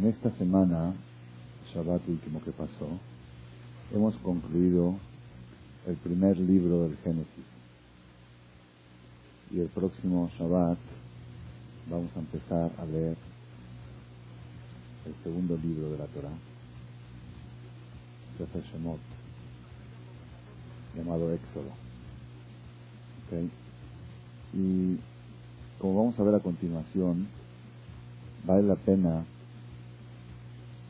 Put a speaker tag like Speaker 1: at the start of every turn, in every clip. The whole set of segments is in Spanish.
Speaker 1: En esta semana, Shabbat último que pasó, hemos concluido el primer libro del Génesis. Y el próximo Shabbat vamos a empezar a leer el segundo libro de la Torah, Sefer Shemot, llamado Éxodo. ¿Okay? Y como vamos a ver a continuación, vale la pena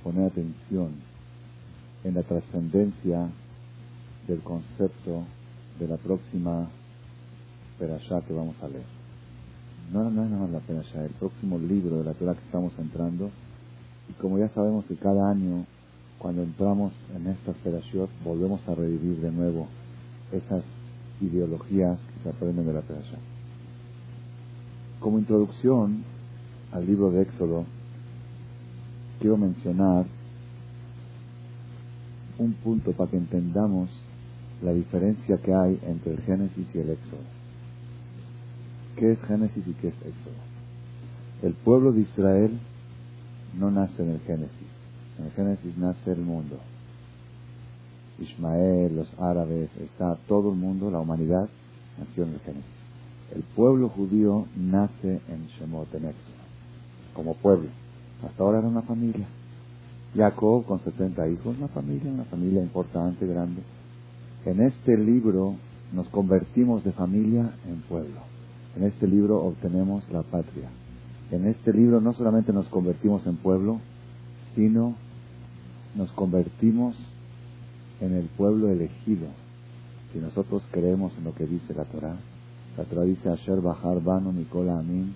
Speaker 1: poner atención en la trascendencia del concepto de la próxima perashá que vamos a leer. No, no es nada más la perashá, el próximo libro de la Torah que estamos entrando. Y como ya sabemos que cada año, cuando entramos en estas perashot, volvemos a revivir de nuevo esas ideologías que se aprenden de la perashá. Como introducción al libro de Éxodo, quiero mencionar un punto para que entendamos la diferencia que hay entre el Génesis y el Éxodo. ¿Qué es Génesis y qué es Éxodo? El pueblo de Israel no nace en el Génesis. En el Génesis nace el mundo. Ismael, los árabes, Esa, todo el mundo, la humanidad, nació en el Génesis. El pueblo judío nace en Shemot, en Éxodo, como pueblo. Hasta ahora era una familia. Jacob con 70 hijos, una familia, una familia importante, grande. En este libro nos convertimos de familia en pueblo. En este libro obtenemos la patria. En este libro no solamente nos convertimos en pueblo, sino nos convertimos en el pueblo elegido. Si nosotros creemos en lo que dice la Torah, la Torah dice, Asher Bahar Bano Mikola Amin,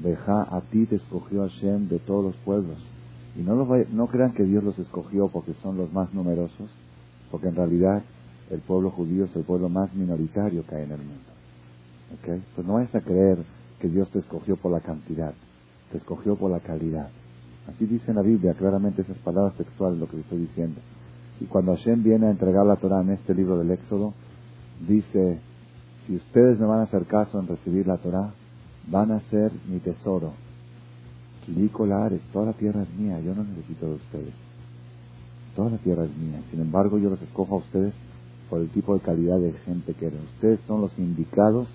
Speaker 1: Beja, a ti te escogió Hashem de todos los pueblos. Y no, no crean que Dios los escogió porque son los más numerosos, porque en realidad el pueblo judío es el pueblo más minoritario que hay en el mundo. ¿Okay? Pues no vayas a creer que Dios te escogió por la cantidad, te escogió por la calidad. Así dice en la Biblia claramente esas palabras textuales lo que estoy diciendo. Y cuando Hashem viene a entregar la Torah en este libro del Éxodo, dice, si ustedes me van a hacer caso en recibir la Torah, van a ser mi tesoro. Ares, toda la tierra es mía, yo no necesito de ustedes. Toda la tierra es mía. Sin embargo, yo los escojo a ustedes por el tipo de calidad de gente que eran. Ustedes son los indicados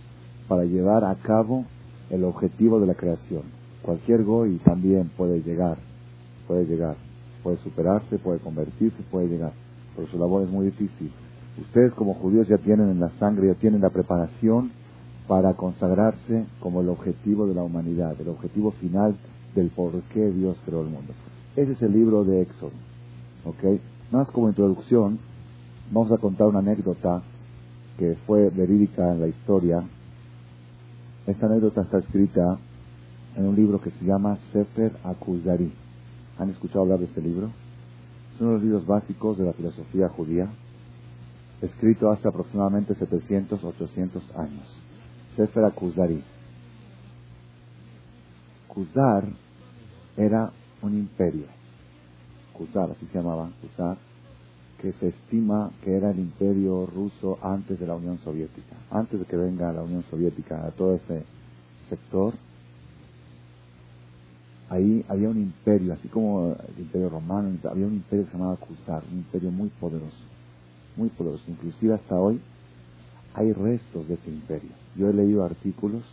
Speaker 1: para llevar a cabo el objetivo de la creación. Cualquier goy también puede llegar, puede llegar, puede superarse, puede convertirse, puede llegar, pero su labor es muy difícil. Ustedes como judíos ya tienen en la sangre, ya tienen la preparación para consagrarse como el objetivo de la humanidad, el objetivo final del por qué Dios creó el mundo. Ese es el libro de Éxodo. ¿Ok? Más como introducción, vamos a contar una anécdota que fue verídica en la historia. Esta anécdota está escrita en un libro que se llama Sefer Akuzari. ¿Han escuchado hablar de este libro? Es uno de los libros básicos de la filosofía judía, escrito hace aproximadamente 700, 800 años. Sefer Akuzari. Kuzar era un imperio. Kuzar, así se llamaba, Kuzar, que se estima que era el imperio ruso antes de la Unión Soviética. Antes de que venga la Unión Soviética a todo ese sector, ahí había un imperio, así como el imperio romano, había un imperio que se llamaba Kuzar, un imperio muy poderoso, muy poderoso. Inclusive hasta hoy hay restos de ese imperio. Yo he leído artículos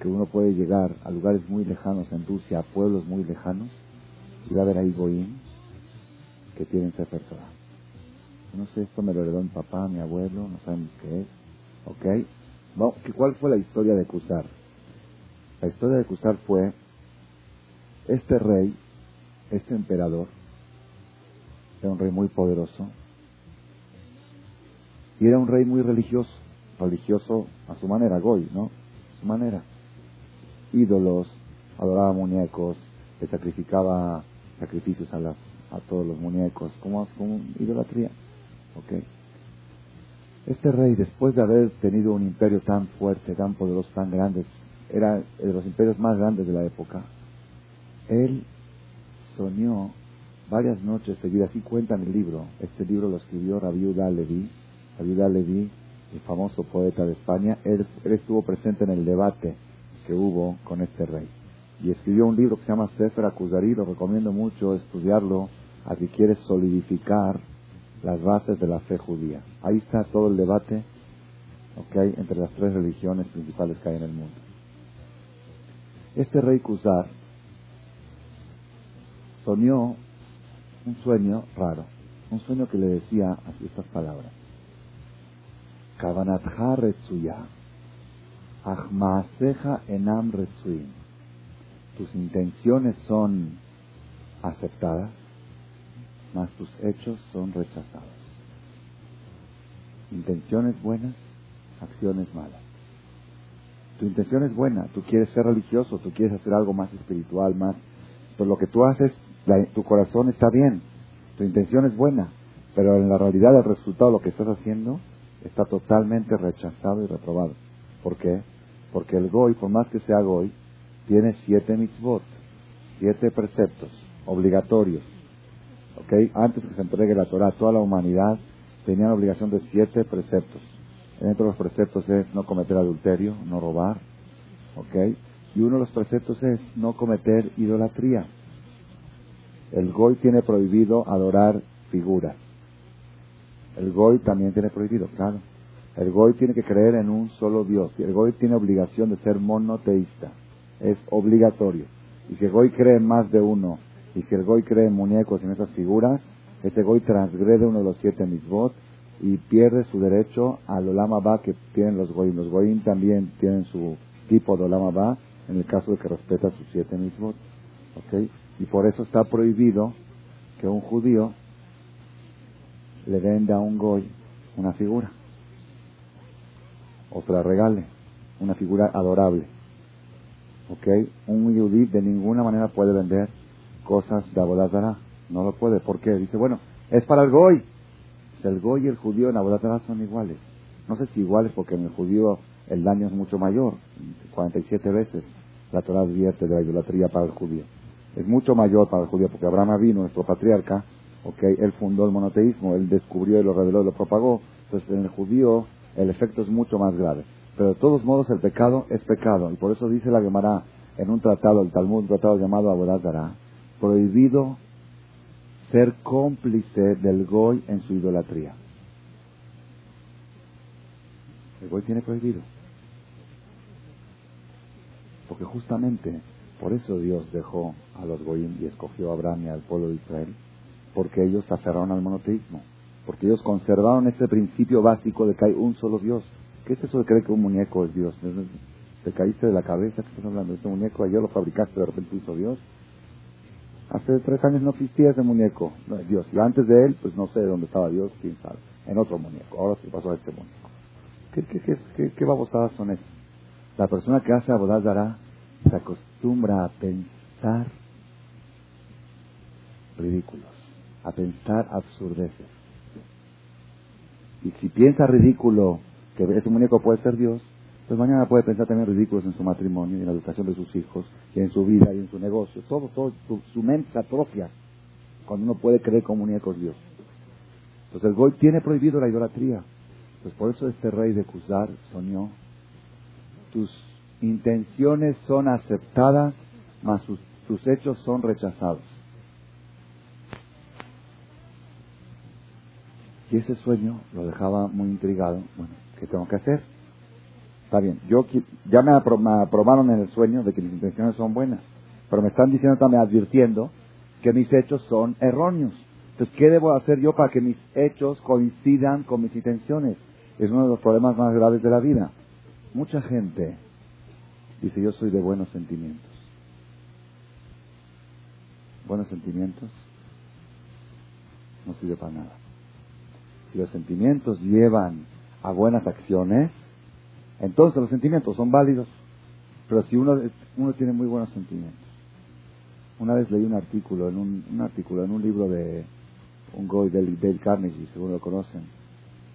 Speaker 1: que uno puede llegar a lugares muy lejanos en Rusia, a pueblos muy lejanos, y va a ver ahí Goim que tienen Sefer Torah. No sé, esto me lo heredó mi papá, mi abuelo, no saben qué es. ¿Ok? ¿Cuál fue la historia de Cusar? La historia de Cusar fue este rey, este emperador, era un rey muy poderoso, y era un rey muy religioso religioso a su manera, Goy, ¿no? A su manera. Ídolos, adoraba muñecos, le sacrificaba sacrificios a, las, a todos los muñecos, como, como idolatría. ¿Ok? Este rey, después de haber tenido un imperio tan fuerte, tan poderoso, tan grande, era de los imperios más grandes de la época, él soñó varias noches seguidas, así cuenta en el libro, este libro lo escribió Rabiuda Levi, Rabiuda Levi el famoso poeta de España, él, estuvo presente en el debate que hubo con este rey. y escribió un libro que se llama Sefer Akuzari, lo recomiendo mucho estudiarlo a si quieres solidificar las bases de la fe judía. Ahí está todo el debate okay, entre las tres religiones principales que hay en el mundo. Este rey Kuzar soñó un sueño raro, un sueño que le decía así estas palabras. Kavanatha retsuya, achmaaseja enam retsuin. Tus intenciones son aceptadas, mas tus hechos son rechazados. Intenciones buenas, acciones malas. Tu intención es buena, tú quieres ser religioso, tú quieres hacer algo más espiritual, más... Pero lo que tú haces, tu corazón está bien, tu intención es buena, pero en la realidad el resultado, lo que estás haciendo, está totalmente rechazado y reprobado. ¿Por qué? Porque el Goy, por más que sea Goy, tiene siete mitzvot, siete preceptos obligatorios. ¿Ok? Antes que se entregue la Torah a toda la humanidad, tenían obligación de siete preceptos. Dentro de los preceptos es no cometer adulterio, no robar. ¿Ok? Y uno de los preceptos es no cometer idolatría. El Goy tiene prohibido adorar figuras. El Goy también tiene prohibido, claro. El Goy tiene que creer en un solo Dios. El Goy tiene obligación de ser monoteísta. Es obligatorio. Y si el Goy cree en más de uno, y si el Goy cree en muñecos y en esas figuras, ese Goy transgrede uno de los siete misbot y pierde su derecho al Olama Ba que tienen los Goyim. Los Goyim también tienen su tipo de Olama Ba en el caso de que respeta sus siete misbot. ¿Ok? Y por eso está prohibido que un judío le venda a un goy una figura o se la regale, una figura adorable. ¿Ok? Un yudí de ninguna manera puede vender cosas de Abodazara. No lo puede. ¿Por qué? Dice, bueno, es para el goy. El goy y el judío en Abodazara son iguales. No sé si iguales porque en el judío el daño es mucho mayor. 47 veces la Torah advierte de la idolatría para el judío. Es mucho mayor para el judío porque Abraham vino, nuestro patriarca, Okay, él fundó el monoteísmo, él descubrió y lo reveló y lo propagó. Entonces en el judío el efecto es mucho más grave. Pero de todos modos el pecado es pecado. Y por eso dice la Gemara en un tratado, el Talmud, un tratado llamado Abodazara, prohibido ser cómplice del Goy en su idolatría. El Goy tiene prohibido. Porque justamente por eso Dios dejó a los Goyim y escogió a Abraham y al pueblo de Israel porque ellos se aferraron al monoteísmo, porque ellos conservaron ese principio básico de que hay un solo Dios. ¿Qué es eso de creer que un muñeco es Dios? ¿Te caíste de la cabeza que estás hablando? Este muñeco ayer lo fabricaste, de repente hizo Dios. Hace tres años no existía ese muñeco, no, Dios. Y antes de él, pues no sé dónde estaba Dios, quién sabe. En otro muñeco. Ahora sí pasó a este muñeco. ¿Qué, qué, qué, qué, babosadas son esas? La persona que hace abodazara se acostumbra a pensar ridículos a pensar absurdeces. Y si piensa ridículo que ese muñeco puede ser Dios, pues mañana puede pensar también ridículos en su matrimonio, y en la educación de sus hijos, y en su vida, y en su negocio. Todo, todo, su, mente se atrofia cuando uno puede creer como muñeco es Dios. Entonces el Goy tiene prohibido la idolatría. Pues por eso este rey de Kuzar soñó, tus intenciones son aceptadas, mas tus hechos son rechazados. Y ese sueño lo dejaba muy intrigado. Bueno, ¿qué tengo que hacer? Está bien, yo ya me, aprobaron en el sueño de que mis intenciones son buenas, pero me están diciendo también, advirtiendo, que mis hechos son erróneos. Entonces, ¿qué debo hacer yo para que mis hechos coincidan con mis intenciones? Es uno de los problemas más graves de la vida. Mucha gente dice, yo soy de buenos sentimientos. Buenos sentimientos no sirve para nada si los sentimientos llevan a buenas acciones, entonces los sentimientos son válidos. Pero si uno, uno tiene muy buenos sentimientos. Una vez leí un artículo, en un, artículo, en un libro de un goy del Dale Carnegie, seguro lo conocen.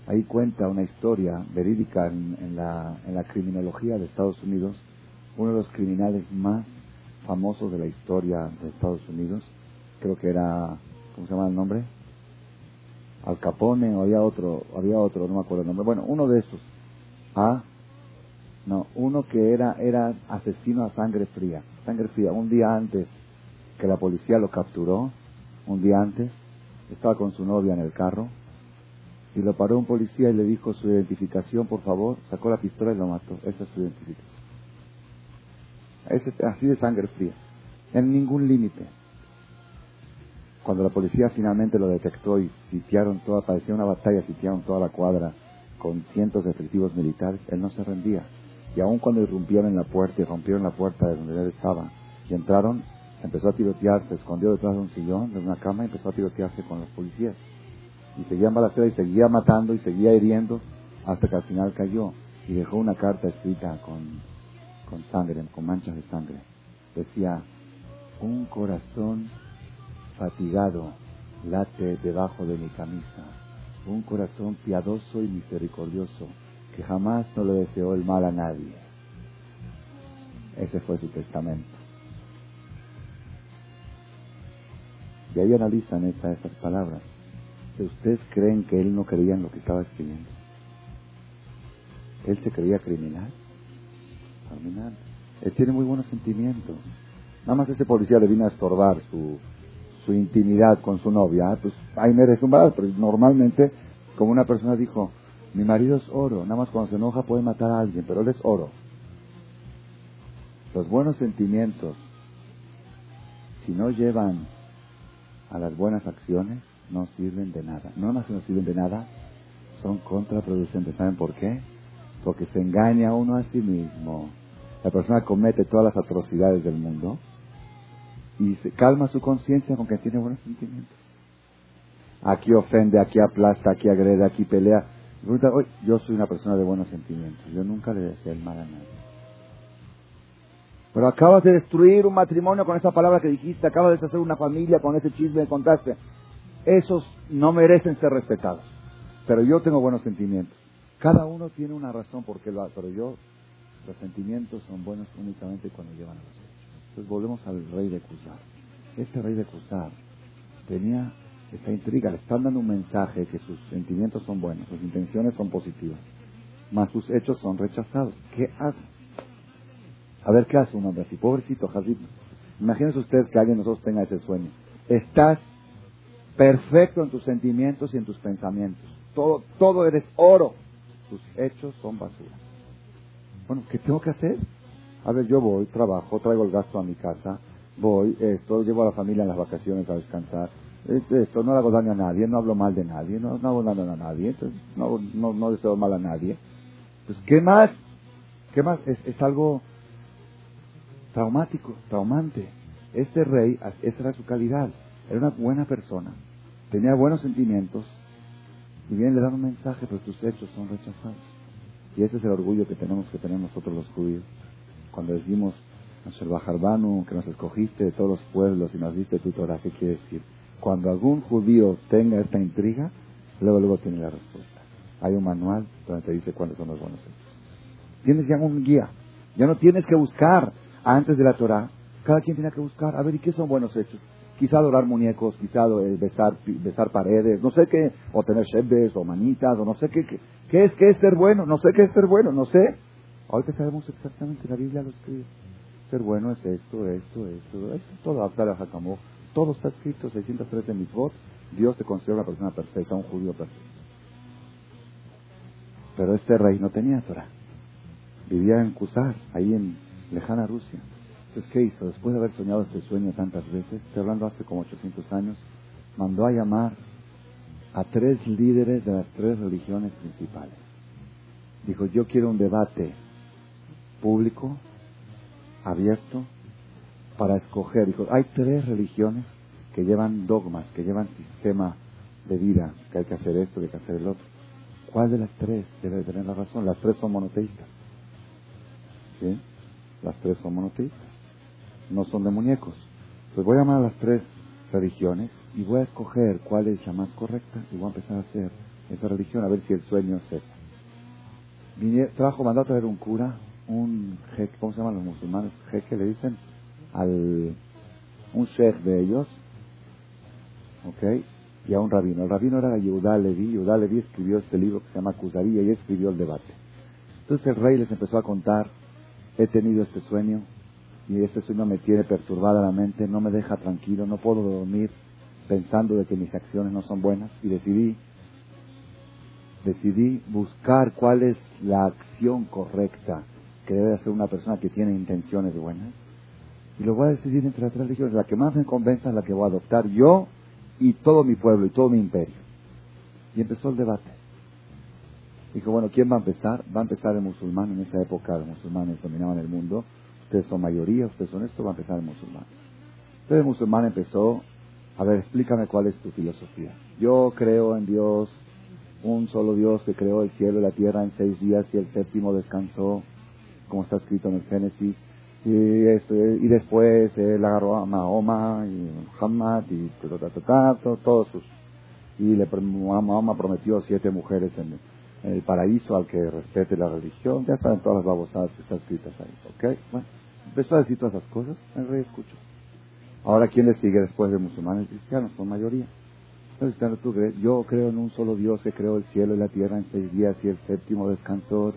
Speaker 1: Ahí cuenta una historia verídica en, en, la, en la criminología de Estados Unidos. Uno de los criminales más famosos de la historia de Estados Unidos, creo que era, ¿cómo se llama el nombre? Al Capone o había otro, había otro, no me acuerdo el nombre. Bueno, uno de esos. A. No, uno que era, era asesino a sangre fría. Sangre fría. Un día antes que la policía lo capturó, un día antes, estaba con su novia en el carro y lo paró un policía y le dijo su identificación, por favor, sacó la pistola y lo mató. Esa es su identificación. así de sangre fría. En ningún límite. Cuando la policía finalmente lo detectó y sitiaron toda, parecía una batalla, sitiaron toda la cuadra con cientos de efectivos militares, él no se rendía. Y aun cuando irrumpieron en la puerta y rompieron la puerta de donde él estaba y entraron, empezó a tirotear, se escondió detrás de un sillón, de una cama y empezó a tirotearse con los policías. Y seguía balacera y seguía matando y seguía hiriendo hasta que al final cayó y dejó una carta escrita con, con sangre, con manchas de sangre. Decía, un corazón fatigado late debajo de mi camisa, un corazón piadoso y misericordioso que jamás no le deseó el mal a nadie. Ese fue su testamento. Y ahí analizan esas palabras. Si ustedes creen que él no creía en lo que estaba escribiendo, él se creía criminal. Criminal. Él tiene muy buenos sentimientos. Nada más ese policía le vino a estorbar su, su intimidad con su novia. Pues ahí merece un pero normalmente, como una persona dijo, mi marido es oro, nada más cuando se enoja puede matar a alguien, pero él es oro. Los buenos sentimientos, si no llevan a las buenas acciones, no sirven de nada. No más que no sirven de nada, son contraproducentes. ¿Saben por qué? Porque se engaña uno a sí mismo. La persona comete todas las atrocidades del mundo y se calma su conciencia con que tiene buenos sentimientos. Aquí ofende, aquí aplasta, aquí agrede, aquí pelea yo soy una persona de buenos sentimientos, yo nunca le deseo el mal a nadie. Pero acabas de destruir un matrimonio con esa palabra que dijiste, acabas de deshacer una familia con ese chisme que contaste. Esos no merecen ser respetados. Pero yo tengo buenos sentimientos. Cada uno tiene una razón por qué lo hace, pero yo, los sentimientos son buenos únicamente cuando llevan a los. Entonces volvemos al rey de Cusar. Este rey de Cusar tenía esa intriga, le están dando un mensaje que sus sentimientos son buenos, sus intenciones son positivas, mas sus hechos son rechazados. ¿Qué hace? A ver, ¿qué hace un hombre así? Pobrecito, Jazid. Imagínense usted que alguien de nosotros tenga ese sueño. Estás perfecto en tus sentimientos y en tus pensamientos. Todo, todo eres oro. Tus hechos son basura. Bueno, ¿qué tengo que hacer? A ver, yo voy, trabajo, traigo el gasto a mi casa, voy, esto, llevo a la familia en las vacaciones a descansar, esto, no hago daño a nadie, no hablo mal de nadie, no, hago daño a nadie, entonces no, no, no deseo mal a nadie. Pues, ¿qué más? ¿Qué más? Es, es algo traumático, traumante. Este rey, esa era su calidad, era una buena persona, tenía buenos sentimientos, y bien le dan un mensaje, pero tus hechos son rechazados. Y ese es el orgullo que tenemos que tener nosotros los judíos. Cuando decimos, Banu, que nos escogiste de todos los pueblos y nos diste tu Torah, ¿qué quiere decir? Cuando algún judío tenga esta intriga, luego luego tiene la respuesta. Hay un manual donde te dice cuáles son los buenos hechos. Tienes ya un guía. Ya no tienes que buscar antes de la Torah. Cada quien tiene que buscar. A ver, ¿y qué son buenos hechos? Quizá adorar muñecos, quizá eh, besar, besar paredes, no sé qué, o tener shebes o manitas, o no sé qué, qué, es, qué es ser bueno, no sé qué es ser bueno, no sé. Ahorita sabemos exactamente, la Biblia lo escribe. Ser bueno es esto, esto, esto, esto, todo. a todo está escrito, 613 votos. Dios se considera una persona perfecta, un judío perfecto. Pero este rey no tenía Torah. Vivía en Kusar, ahí en lejana Rusia. Entonces, ¿qué hizo? Después de haber soñado este sueño tantas veces, estoy hablando hace como 800 años, mandó a llamar a tres líderes de las tres religiones principales. Dijo, yo quiero un debate público, abierto, para escoger. Dijo, hay tres religiones que llevan dogmas, que llevan sistema de vida, que hay que hacer esto, que hay que hacer el otro. ¿Cuál de las tres debe tener la razón? Las tres son monoteístas. ¿Sí? Las tres son monoteístas. No son de muñecos. Pues voy a llamar a las tres religiones y voy a escoger cuál es la más correcta y voy a empezar a hacer esa religión a ver si el sueño es ese. trajo, mandó a traer un cura, un jeque, ¿cómo se llaman los musulmanes? Jeque le dicen, al un sheikh de ellos, ¿ok? Y a un rabino. El rabino era Yehudá Levi. Yehudá Levi escribió este libro que se llama Cusaría y escribió el debate. Entonces el rey les empezó a contar, he tenido este sueño y este sueño me tiene perturbada la mente, no me deja tranquilo, no puedo dormir pensando de que mis acciones no son buenas y decidí decidí buscar cuál es la acción correcta que debe hacer una persona que tiene intenciones buenas y lo voy a decidir entre las tres religiones. La que más me convenza es la que voy a adoptar yo y todo mi pueblo y todo mi imperio. Y empezó el debate. Dijo, bueno, ¿quién va a empezar? Va a empezar el musulmán. En esa época los musulmanes dominaban el mundo. Ustedes son mayoría, ustedes son esto, va a empezar el musulmán. Entonces el musulmán empezó, a ver, explícame cuál es tu filosofía. Yo creo en Dios, un solo Dios que creó el cielo y la tierra en seis días y el séptimo descansó, como está escrito en el Génesis y, esto, y después él agarró a Mahoma y Muhammad y todos sus y le Mahoma prometió siete mujeres en, el paraíso al que respete la religión. Ya están todas las babosadas que están escritas ahí ¿ok? bueno empezó a decir todas esas cosas el rey escuchó ahora quién le sigue después de musulmanes cristianos son mayoría. Yo creo en un solo Dios que creó el cielo y la tierra en seis días y el séptimo descansó,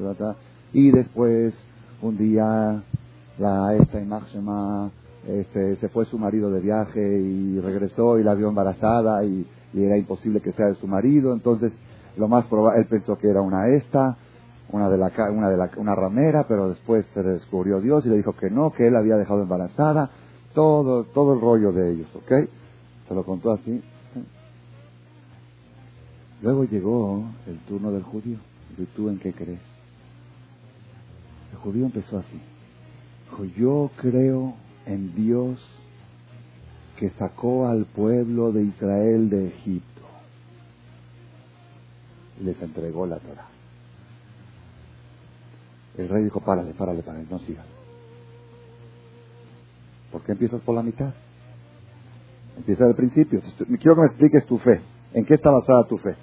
Speaker 1: y después un día la esta Máxima este, se fue su marido de viaje y regresó y la vio embarazada y, era imposible que sea de su marido, entonces lo más probable, él pensó que era una esta, una de la, una de la, una ramera, pero después se descubrió Dios y le dijo que no, que él había dejado embarazada, todo, todo el rollo de ellos, ¿ok? Se lo contó así. Luego llegó el turno del judío. ¿Y tú en qué crees? El judío empezó así. Dijo, yo creo en Dios que sacó al pueblo de Israel de Egipto les entregó la Torah. El rey dijo, párale, párale, párale, no sigas. ¿Por qué empiezas por la mitad? Empieza del principio. Quiero que me expliques tu fe. ¿En qué está basada tu fe?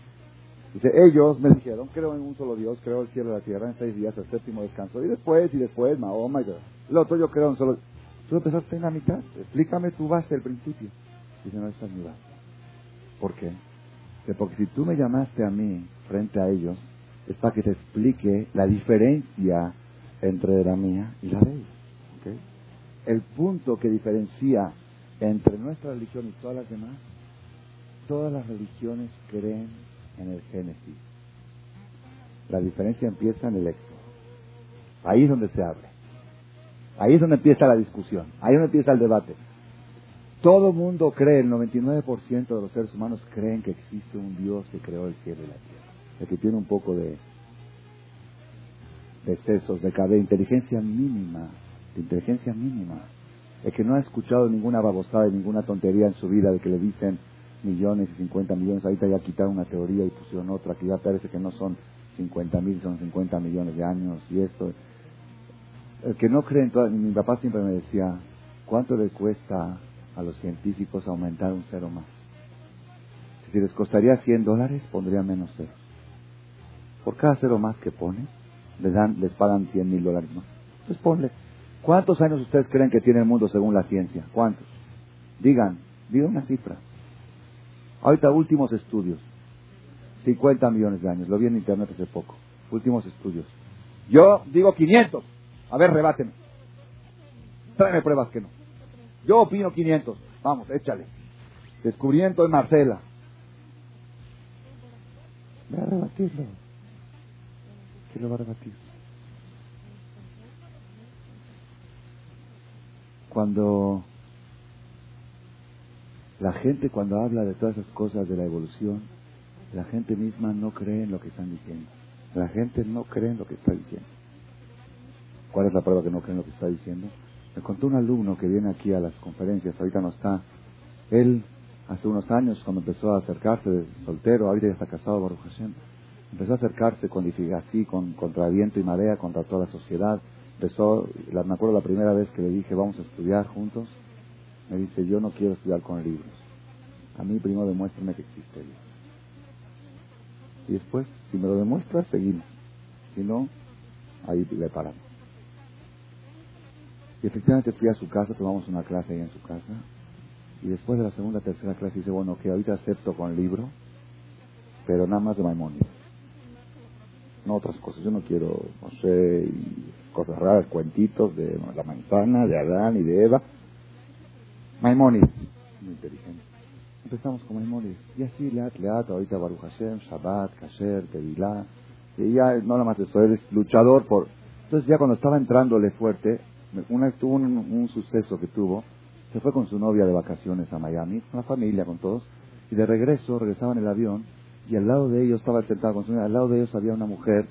Speaker 1: Ellos me dijeron, creo en un solo Dios, creo el cielo y la tierra en seis días, el séptimo descanso. Y después, y después, Mahoma y El otro yo creo en solo Tú empezaste en la mitad. Explícame tu base al principio. Dice, no, esta es mi base. ¿Por qué? porque si tú me llamaste a mí frente a ellos, es para que te explique la diferencia entre la mía y la de ellos. El punto que diferencia entre nuestra religión y todas las demás, todas las religiones creen en el Génesis. La diferencia empieza en el Éxodo. Ahí es donde se abre. Ahí es donde empieza la discusión. Ahí es donde empieza el debate. Todo mundo cree, el 99% de los seres humanos creen que existe un Dios que creó el cielo y la tierra. El que tiene un poco de, de sesos, de, de inteligencia mínima, de inteligencia mínima. El que no ha escuchado ninguna babosada y ninguna tontería en su vida de que le dicen millones y 50 millones. Ahorita ya quitaron una teoría y pusieron otra que ya parece que no son 50 mil, son 50 millones de años y esto. El que no cree todas, mi papá siempre me decía, ¿cuánto le cuesta a los científicos aumentar un cero más? Si les costaría 100 dólares, pondría menos cero. Por cada cero más que pone, les, dan, les pagan 100 mil dólares más. Entonces ponle, ¿cuántos años ustedes creen que tiene el mundo según la ciencia? ¿Cuántos? Digan, digan una cifra. Ahorita últimos estudios. 50 millones de años. Lo vi en internet hace poco. Últimos estudios. Yo digo 500. A ver, rebáteme. Tráeme pruebas que no. Yo opino 500. Vamos, échale. Descubrimiento de Marcela. Voy a rebatirlo. ¿Quién lo va a rebatir? Cuando la gente cuando habla de todas esas cosas de la evolución, la gente misma no cree en lo que están diciendo. La gente no cree en lo que está diciendo. ¿Cuál es la prueba que no cree en lo que está diciendo? Me contó un alumno que viene aquí a las conferencias, ahorita no está. Él, hace unos años, cuando empezó a acercarse de soltero, ahorita ya está casado, Baruch Hashem, empezó a acercarse con así, con, contra viento y marea, contra toda la sociedad. Empezó, me acuerdo la primera vez que le dije, vamos a estudiar juntos, me dice, yo no quiero estudiar con libros. A mí primero demuéstrame que existe Dios. Y después, si me lo demuestras, seguimos. Si no, ahí le paramos. Y efectivamente fui a su casa, tomamos una clase ahí en su casa. Y después de la segunda, tercera clase dice, bueno, que ahorita acepto con libro, pero nada más de Maimónides. no otras cosas. Yo no quiero, no sé, cosas raras, cuentitos de la manzana, de Adán y de Eva. Maimónides, muy inteligente. Empezamos con Maimónides. Y así, leat, leat, ahorita Baruch Hashem, Shabbat, Kasher, Tevilá. Y ya, no nada más eso, eres luchador por... Entonces ya cuando estaba entrándole fuerte, una, tuvo un, un suceso que tuvo, se fue con su novia de vacaciones a Miami, con la familia, con todos, y de regreso, regresaba en el avión, y al lado de ellos, estaba sentado con su novia, al lado de ellos había una mujer,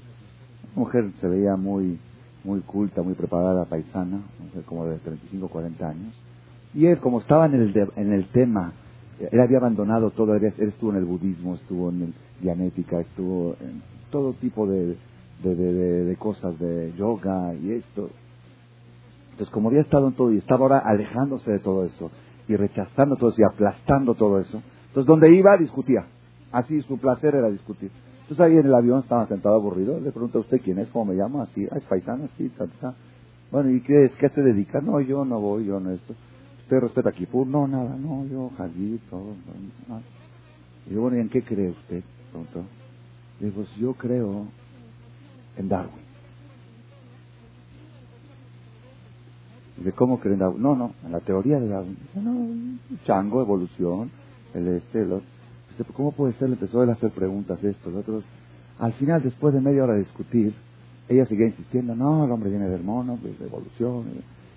Speaker 1: una mujer se veía muy, muy culta, muy preparada, paisana, como de 35, 40 años, y él, como estaba en el, en el tema, él había abandonado todo, él, estuvo en el budismo, estuvo en el dianética, estuvo en todo tipo de, de, de, de cosas, de yoga y esto, entonces, como había estado en todo y estaba ahora alejándose de todo eso y rechazando todo eso y aplastando todo eso, entonces donde iba discutía. Así su placer era discutir. Entonces ahí en el avión estaba sentado aburrido. Le pregunta a usted quién es, cómo me llamo, así, es paisano, así, tal, Bueno, ¿y qué es? ¿Qué se dedica? No, yo no voy, yo no esto. ¿Usted respeta a Kipur? No, nada, no, yo, Jalí, todo. nada. Y yo, bueno, ¿y en qué cree usted? Le digo, pues yo creo en Darwin. Dice, ¿cómo creen Darwin? No, no, en la teoría de Darwin. Dice, no, chango, evolución, el este, el otro. Dice, ¿cómo puede ser? Le empezó a hacer preguntas estos, otros. Al final, después de media hora de discutir, ella seguía insistiendo, no, el hombre viene del mono, de evolución.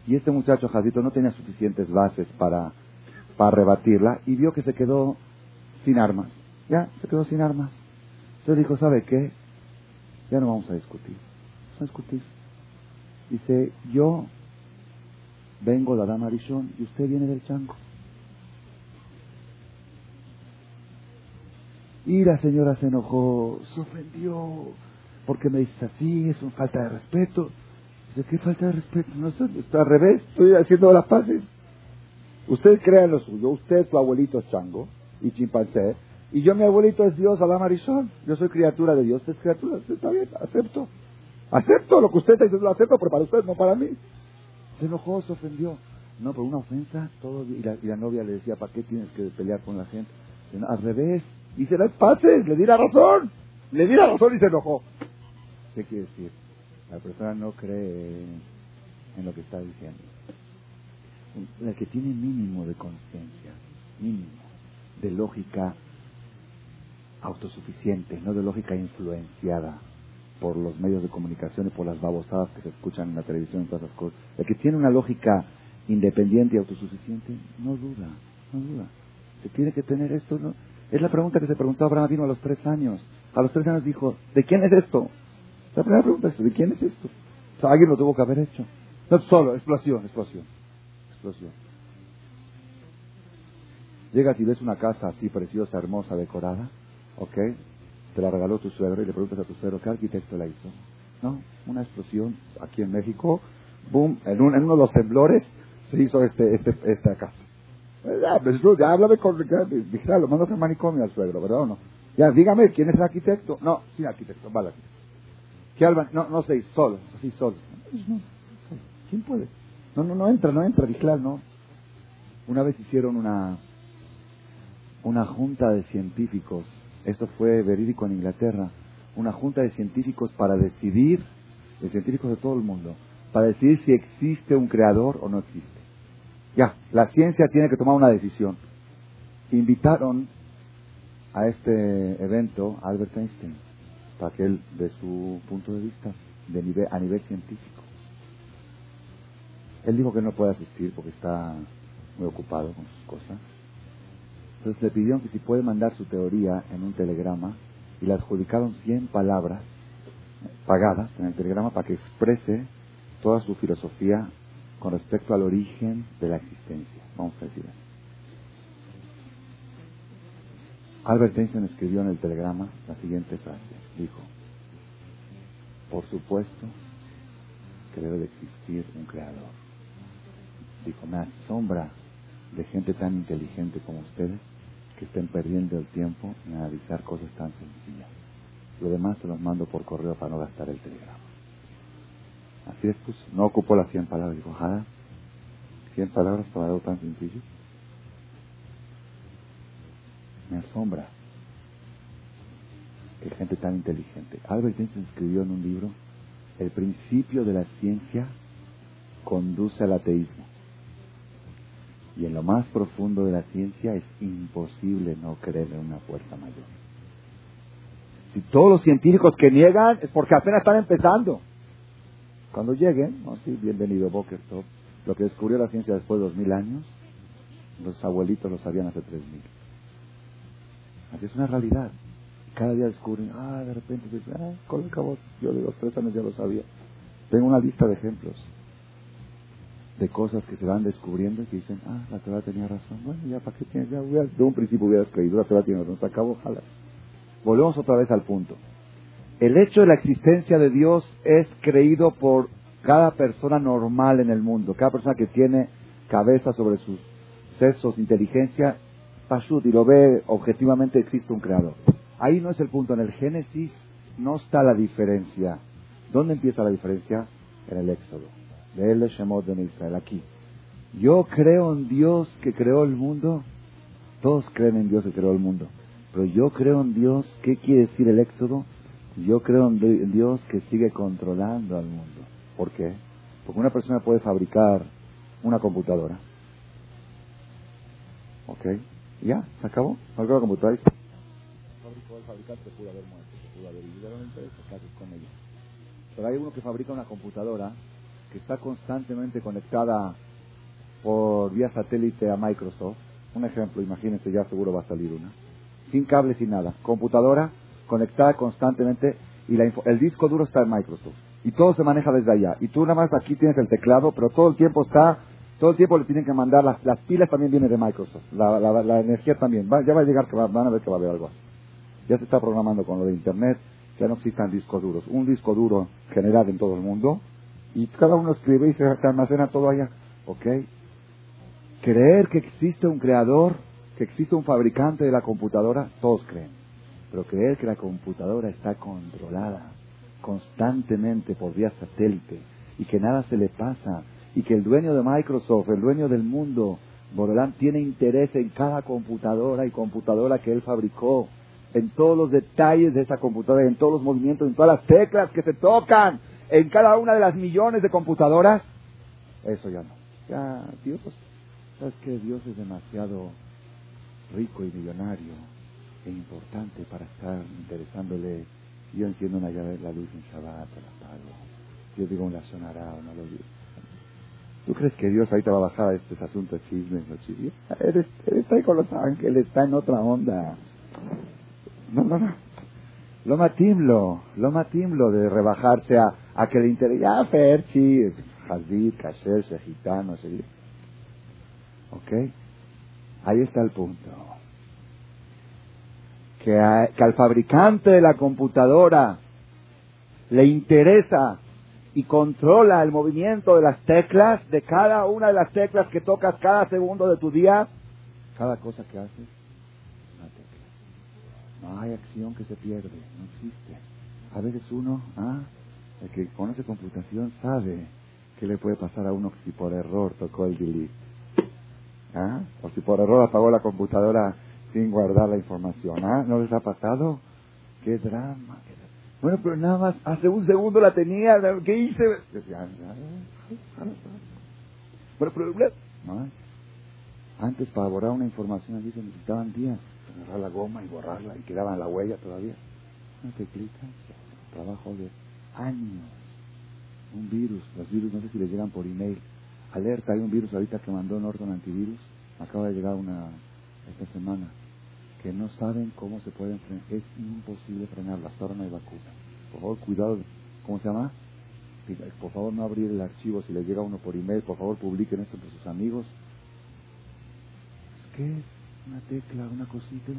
Speaker 1: Este muchacho, Jadito, no tenía suficientes bases para, para rebatirla y vio que se quedó sin armas. Ya, se quedó sin armas. Entonces dijo, ¿sabe qué? Ya no vamos a discutir. Vamos a discutir. Dice, yo vengo de Adam Arishon y usted viene del chango. Y la señora se enojó, se ofendió, porque me dice así, es una falta de respeto. Dice, ¿qué falta de respeto? No, está al revés, estoy haciendo las paces. Usted crea en lo suyo, usted, su abuelito es chango y chimpancé, y yo mi abuelito es Dios, Adam Arishon. Yo soy criatura de Dios, usted es criatura, usted está bien, acepto. Acepto lo que usted está diciendo, lo acepto, pero para usted, no para mí. Se enojó, se ofendió. No, por una ofensa, todo. Y la, y la novia le decía, ¿para qué tienes que pelear con la gente? Al revés, hice las paces, le di la razón. Le di la razón y se enojó. ¿Qué quiere decir? La persona no cree en lo que está diciendo. La que tiene mínimo de conciencia, mínimo, de lógica autosuficiente, no de lógica influenciada por los medios de comunicación y por las babosadas que se escuchan en la televisión y todas esas cosas. El que tiene una lógica independiente y autosuficiente, no duda, no duda. Se tiene que tener esto, ¿no? Es la pregunta que se preguntó Abraham vino a los tres años. A los tres años dijo, ¿de quién es esto? La primera pregunta es, ¿de quién es esto? O sea, alguien lo tuvo que haber hecho. No solo, explosión, explosión, explosión. Llegas y ves una casa así preciosa, hermosa, decorada, ¿ok? te la regaló tu suegro y le preguntas a tu suegro, ¿qué arquitecto la hizo? No, una explosión aquí en México, boom, en, uno de los temblores se hizo este, este, esta casa. Eh, ya, pues, ya háblame con, ya, lo mandas al manicomio al suegro, ¿verdad o no? Ya, dígame, ¿quién es el arquitecto? No, sí, arquitecto, vale. ¿Qué alba? No, no sé, solo, así solo. ¿Quién puede? No, no, no entra, no entra, Vigilal, no. Una vez hicieron una, una junta de científicos esto fue verídico en Inglaterra, una junta de científicos para decidir, de científicos de todo el mundo, para decidir si existe un creador o no existe. Ya, la ciencia tiene que tomar una decisión. Invitaron a este evento a Albert Einstein para que él dé su punto de vista de nivel, a nivel científico. Él dijo que no puede asistir porque está muy ocupado con sus cosas. Entonces le pidieron que si puede mandar su teoría en un telegrama y le adjudicaron 100 palabras pagadas en el telegrama para que exprese toda su filosofía con respecto al origen de la existencia. Vamos a decir así. Albert Einstein escribió en el telegrama la siguiente frase. Dijo, por supuesto que debe de existir un creador. Dijo, me asombra de gente tan inteligente como ustedes que estén perdiendo el tiempo en analizar cosas tan sencillas. Lo demás te los mando por correo para no gastar el telegrama. Así es, pues, no ocupó las 100 palabras. Dijo, jada, 100 palabras para algo tan sencillo. Me asombra que gente tan inteligente. Albert Einstein escribió en un libro, el principio de la ciencia conduce al ateísmo. Y en lo más profundo de la ciencia es imposible no creer en una fuerza mayor. Si todos los científicos que niegan es porque apenas están empezando. Cuando lleguen, ¿no? sí, bienvenido Boker Lo que descubrió la ciencia después de dos mil años, los abuelitos lo sabían hace tres mil. Así es una realidad. Cada día descubren, ah, de repente ah, con el cabo, yo de los tres años ya lo sabía. Tengo una lista de ejemplos de cosas que se van descubriendo y que dicen, ah, la Torah tenía razón. Bueno, ya para qué tienes, ya de un principio hubieras creído, la Torah tiene razón, se acabó, ojalá. Volvemos otra vez al punto. El hecho de la existencia de Dios es creído por cada persona normal en el mundo, cada persona que tiene cabeza sobre sus sesos, inteligencia, pashut, y lo ve objetivamente, existe un creador. Ahí no es el punto. En el Génesis no está la diferencia. ¿Dónde empieza la diferencia? En el Éxodo. De él Shemot de Israel, aquí. Yo creo en Dios que creó el mundo. Todos creen en Dios que creó el mundo. Pero yo creo en Dios, ¿qué quiere decir el Éxodo? Yo creo en Dios que sigue controlando al mundo. ¿Por qué? Porque una persona puede fabricar una computadora. ¿Ok? Ya, se acabó. Fabricó la Pero hay uno que fabrica una computadora que está constantemente conectada por vía satélite a Microsoft. Un ejemplo, imagínense, ya seguro va a salir una. Sin cables y nada. Computadora conectada constantemente y el disco duro está en Microsoft. Y todo se maneja desde allá. Y tú nada más aquí tienes el teclado, pero todo el tiempo está, todo el tiempo le tienen que mandar, las, las pilas también vienen de Microsoft. La, la, energía también. ya va a llegar, que van a ver que va a haber algo así. Ya se está programando con lo de Internet, ya no existan discos duros. Un disco duro generado en todo el mundo y cada uno escribe y se almacena todo allá. ¿Ok? Creer que existe un creador, que existe un fabricante de la computadora, todos creen. Pero creer que la computadora está controlada constantemente por vía satélite y que nada se le pasa y que el dueño de Microsoft, el dueño del mundo, Borolán, tiene interés en cada computadora y computadora que él fabricó en todos los detalles de esa computadora, en todos los movimientos, en todas las teclas que se tocan, en cada una de las millones de computadoras, eso ya no. Ya, Dios, sabes que Dios es demasiado rico y millonario e importante para estar interesándole. Yo enciendo una llave la luz en Shabbat, la apago. Yo digo una sonará o no lo digo. ¿Tú crees que Dios ahorita va a bajar a estos asuntos chismes? No chismes? Está ahí con los ángeles, está en otra onda. No, no, no. Lo matimlo, lo matimlo de rebajarse a, a que le interese. Ya, Ferchi, Hazid, Kasher, Gitano, sé. ¿Ok? Ahí está el punto. Que, que al fabricante de la computadora le interesa y controla el movimiento de las teclas, de cada una de las teclas que tocas cada segundo de tu día, cada cosa que haces no hay acción que se pierde, no existe. A veces uno, ah, el que conoce computación sabe qué le puede pasar a uno si por error tocó el delete. ¿Ah? O si por error apagó la computadora sin guardar la información. ¿Ah? ¿No les ha pasado? ¡Qué drama! Bueno, pero nada más, hace un segundo la tenía, ¿qué hice? Bueno, pero, antes para borrar una información allí se necesitaban días agarrar la goma y borrarla y quedaba la huella todavía. No te clicas, trabajo de años. Un virus, los virus no sé si les llegan por email. Alerta, hay un virus ahorita que mandó Norton Antivirus, acaba de llegar una esta semana, que no saben cómo se pueden frenar. Es imposible frenarla, hasta ahora no hay vacuna. Por favor, cuidado, ¿cómo se llama? Por favor, no abrir el archivo si les llega uno por email, por favor, publiquen esto entre sus amigos. ¿Qué es? Una tecla, una cosita.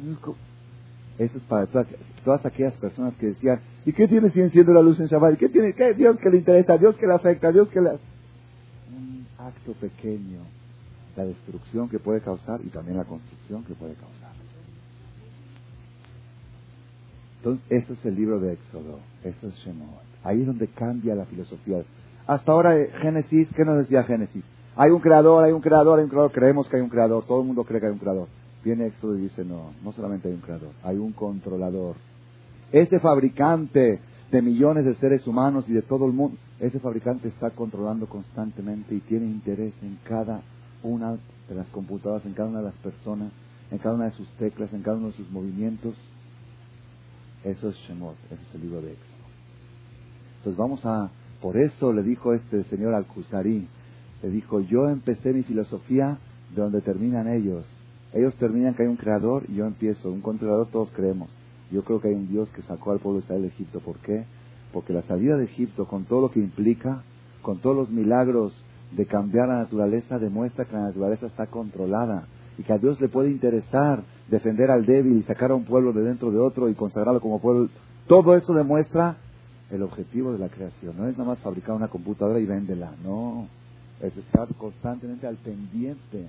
Speaker 1: Eso es para todas, aquellas personas que decían, ¿y qué tiene si la luz en Shabbat? ¿Y qué tiene? Dios que le interesa, Dios que le afecta, Dios que le... Un acto pequeño, la destrucción que puede causar y también la construcción que puede causar. Entonces, esto es el libro de Éxodo, eso es Shemot. Ahí es donde cambia la filosofía. Hasta ahora, eh, Génesis, ¿qué nos decía Génesis? Hay un creador, hay un creador, hay un creador, creemos que hay un creador, todo el mundo cree que hay un creador. Viene Éxodo y dice, no, no solamente hay un creador, hay un controlador. Ese fabricante de millones de seres humanos y de todo el mundo, ese fabricante está controlando constantemente y tiene interés en cada una de las computadoras, en cada una de las personas, en cada una de sus teclas, en cada uno de sus movimientos. Eso es Shemot, ese es el libro de Éxodo. Entonces vamos a, por eso le dijo este señor Al-Khuzari, le dijo, yo empecé mi filosofía de donde terminan ellos. Ellos terminan que hay un creador y yo empiezo. Un controlador todos creemos. Yo creo que hay un Dios que sacó al pueblo de Israel de Egipto. ¿Por qué? Porque la salida de Egipto, con todo lo que implica, con todos los milagros de cambiar la naturaleza, demuestra que la naturaleza está controlada y que a Dios le puede interesar defender al débil y sacar a un pueblo de dentro de otro y consagrarlo como pueblo. Todo eso demuestra el objetivo de la creación. No es nada más fabricar una computadora y véndela, no. Es estar constantemente al pendiente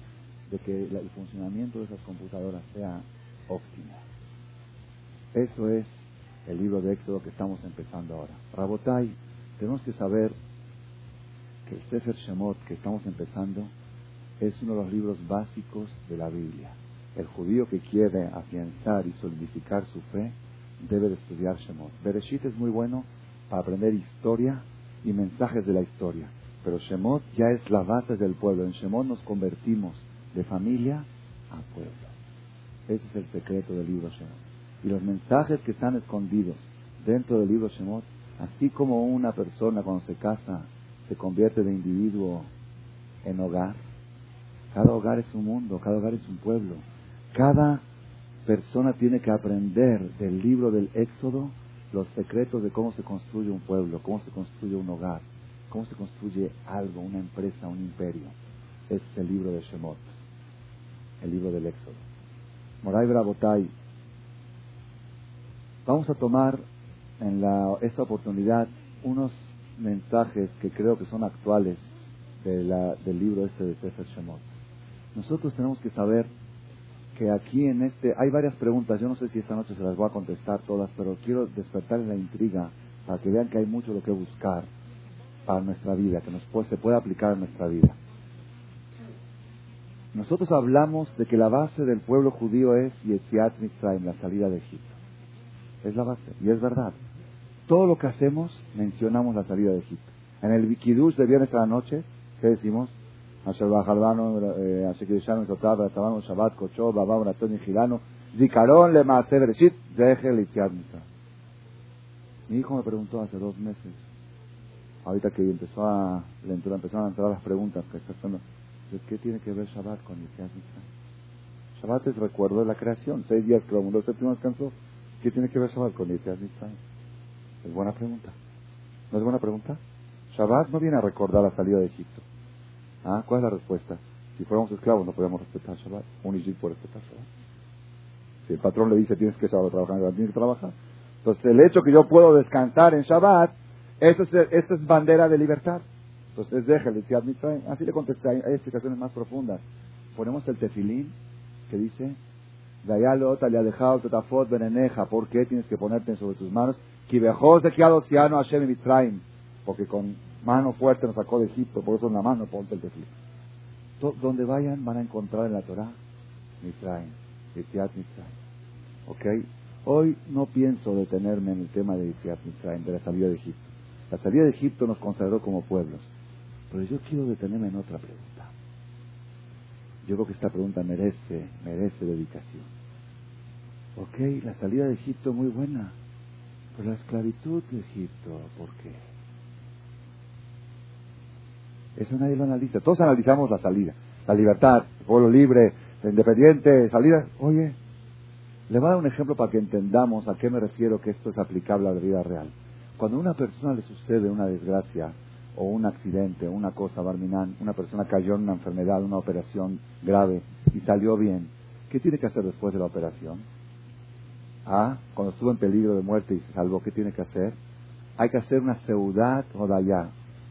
Speaker 1: de que el funcionamiento de esas computadoras sea óptimo. Eso es el libro de Éxodo que estamos empezando ahora. Rabotai, tenemos que saber que el Sefer Shemot que estamos empezando es uno de los libros básicos de la Biblia. El judío que quiere afianzar y solidificar su fe debe de estudiar Shemot. Bereshit es muy bueno para aprender historia y mensajes de la historia, pero Shemot ya es la base del pueblo. En Shemot nos convertimos de familia a pueblo. Ese es el secreto del libro Shemot y los mensajes que están escondidos dentro del libro Shemot, así como una persona cuando se casa se convierte de individuo en hogar, cada hogar es un mundo, cada hogar es un pueblo, cada persona tiene que aprender del libro del Éxodo los secretos de cómo se construye un pueblo, cómo se construye un hogar, cómo se construye algo, una empresa, un imperio. Es el libro de Shemot, el libro del Éxodo. Moray Brabotay Vamos a tomar en la, esta oportunidad unos mensajes que creo que son actuales de la, del libro este de Sefer Shemot. Nosotros tenemos que saber que aquí en este hay varias preguntas. Yo no sé si esta noche se las voy a contestar todas, pero quiero despertar la intriga para que vean que hay mucho lo que buscar para nuestra vida, que nos puede, se puede aplicar a nuestra vida. Nosotros hablamos de que la base del pueblo judío es Yetziat Mitzrayim, la salida de Egipto. Es la base. Y es verdad. Todo lo que hacemos, mencionamos la salida de Egipto. En el Vikidush de viernes a la noche, ¿qué decimos? Eh, Shabbat, Kocho, Babam, Ratzon y Gilano, Zikaron, Le Maase, Bereshit, Mi hijo me preguntó hace dos meses, ahorita que empezó a, le empezaron a entrar las preguntas que está haciendo, ¿qué tiene que ver Shabbat con Litziad Shabbat es recuerdo de la creación, seis días que el mundo séptimo descansó. ¿Qué tiene que ver Shabbat con Yetziat Es buena pregunta. ¿No es buena pregunta? Shabbat no viene a recordar la salida de Egipto. ¿Ah? ¿Cuál es la respuesta? Si fuéramos esclavos no podríamos respetar Shabbat. Un Ishit puede respetar Shabbat. Si el patrón le dice tienes que Shabbat trabajar, tienes que trabajar. Entonces el hecho que yo puedo descansar en Shabbat, eso es, eso es bandera de libertad. Entonces déjale, Así le contesté, hay explicaciones más profundas. Ponemos el tefilín que dice le ha dejado Tetafot Beneneja. ¿Por qué tienes que ponerte sobre tus manos? de Hashem Mitzrayim. Porque con mano fuerte nos sacó de Egipto, por eso en la mano ponte el tefilín. Donde vayan van a encontrar en la Torah Mitzrayim, Yitziat Mitzrayim. ¿Ok? Hoy no pienso detenerme en el tema de Yitziat Mitzrayim, de la salida de Egipto. La salida de Egipto nos consagró como pueblos. Pero yo quiero detenerme en otra pregunta. Yo creo que esta pregunta merece, merece dedicación. Ok, la salida de Egipto muy buena, pero la esclavitud de Egipto, ¿por qué? Eso nadie lo analiza. Todos analizamos la salida, la libertad, el pueblo libre, el independiente, salida. Oye, le voy a dar un ejemplo para que entendamos a qué me refiero que esto es aplicable a la vida real. Cuando a una persona le sucede una desgracia, o un accidente, una cosa, Barminan, una persona cayó en una enfermedad, una operación grave y salió bien, ¿qué tiene que hacer después de la operación? Ah, cuando estuvo en peligro de muerte y se salvó, ¿qué tiene que hacer? Hay que hacer una seudad o dayá,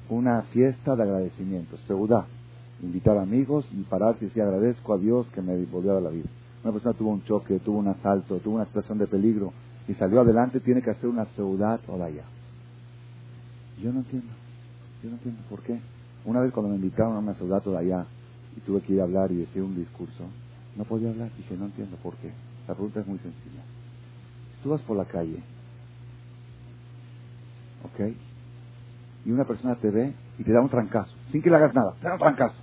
Speaker 1: una fiesta de agradecimiento, seudá. Invitar amigos y pararse y decir agradezco a Dios que me volvió a la vida. Una persona tuvo un choque, tuvo un asalto, tuvo una situación de peligro y salió adelante, tiene que hacer una seudad o dayá. Yo no entiendo. Yo no entiendo por qué. Una vez cuando me invitaron a una soldado de allá y tuve que ir a hablar y decir un discurso, no podía hablar. Dije, no entiendo por qué. La pregunta es muy sencilla. Si tú vas por la calle ¿Ok? Y una persona te ve y te da un trancazo, sin que le hagas nada, te da un trancazo.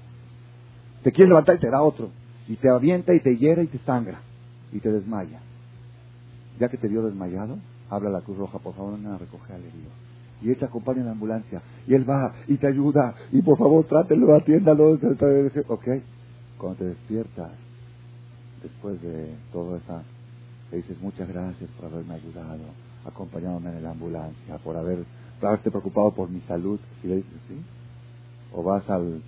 Speaker 1: Te quieres levantar y te da otro. Y te avienta y te hiera y te sangra. Y te desmaya. Ya que te dio desmayado, habla a la Cruz Roja, por favor, no a recoger al herido. Y él te acompaña en la ambulancia. Y él va y te ayuda. Y por favor, trátelo, atiéndalo. Ok. Cuando te despiertas, después de todo eso, le dices muchas gracias por haberme ayudado, acompañándome en la ambulancia, por haber por haberte preocupado por mi salud. Si le dices sí, o vas al,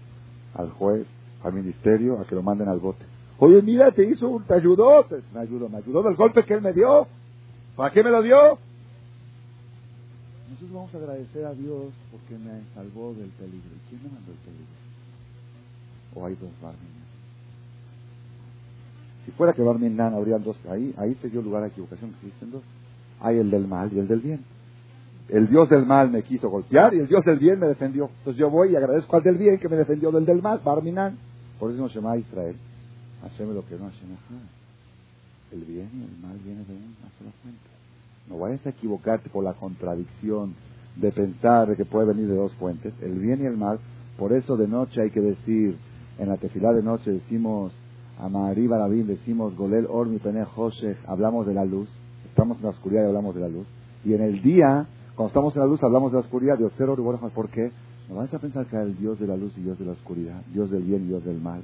Speaker 1: al juez, al ministerio, a que lo manden al bote. Oye, mira, te hizo un, te ayudó, me ayudó, me ayudó del golpe que él me dio. ¿Para qué me lo dio? Nosotros vamos a agradecer a Dios porque me salvó del peligro. ¿Y quién me mandó el peligro? ¿O hay dos Barminan? Si fuera que Barminan habrían dos, ahí, ahí se dio lugar a equivocación, existen dos. Hay el del mal y el del bien. El Dios del mal me quiso golpear y el Dios del bien me defendió. Entonces yo voy y agradezco al del bien que me defendió del del mal, Barminan. Por eso nos llama Israel. Haceme lo que no hace El bien y el mal viene de una sola fuente. No vayas a equivocarte por la contradicción de pensar que puede venir de dos fuentes, el bien y el mal. Por eso de noche hay que decir, en la tefilá de noche decimos, Amari Barabim, decimos Golel Ormi Pene hablamos de la luz, estamos en la oscuridad y hablamos de la luz. Y en el día, cuando estamos en la luz, hablamos de la oscuridad, de Oxero ¿por qué? No vayas a pensar que hay el Dios de la luz y Dios de la oscuridad, Dios del bien y Dios del mal,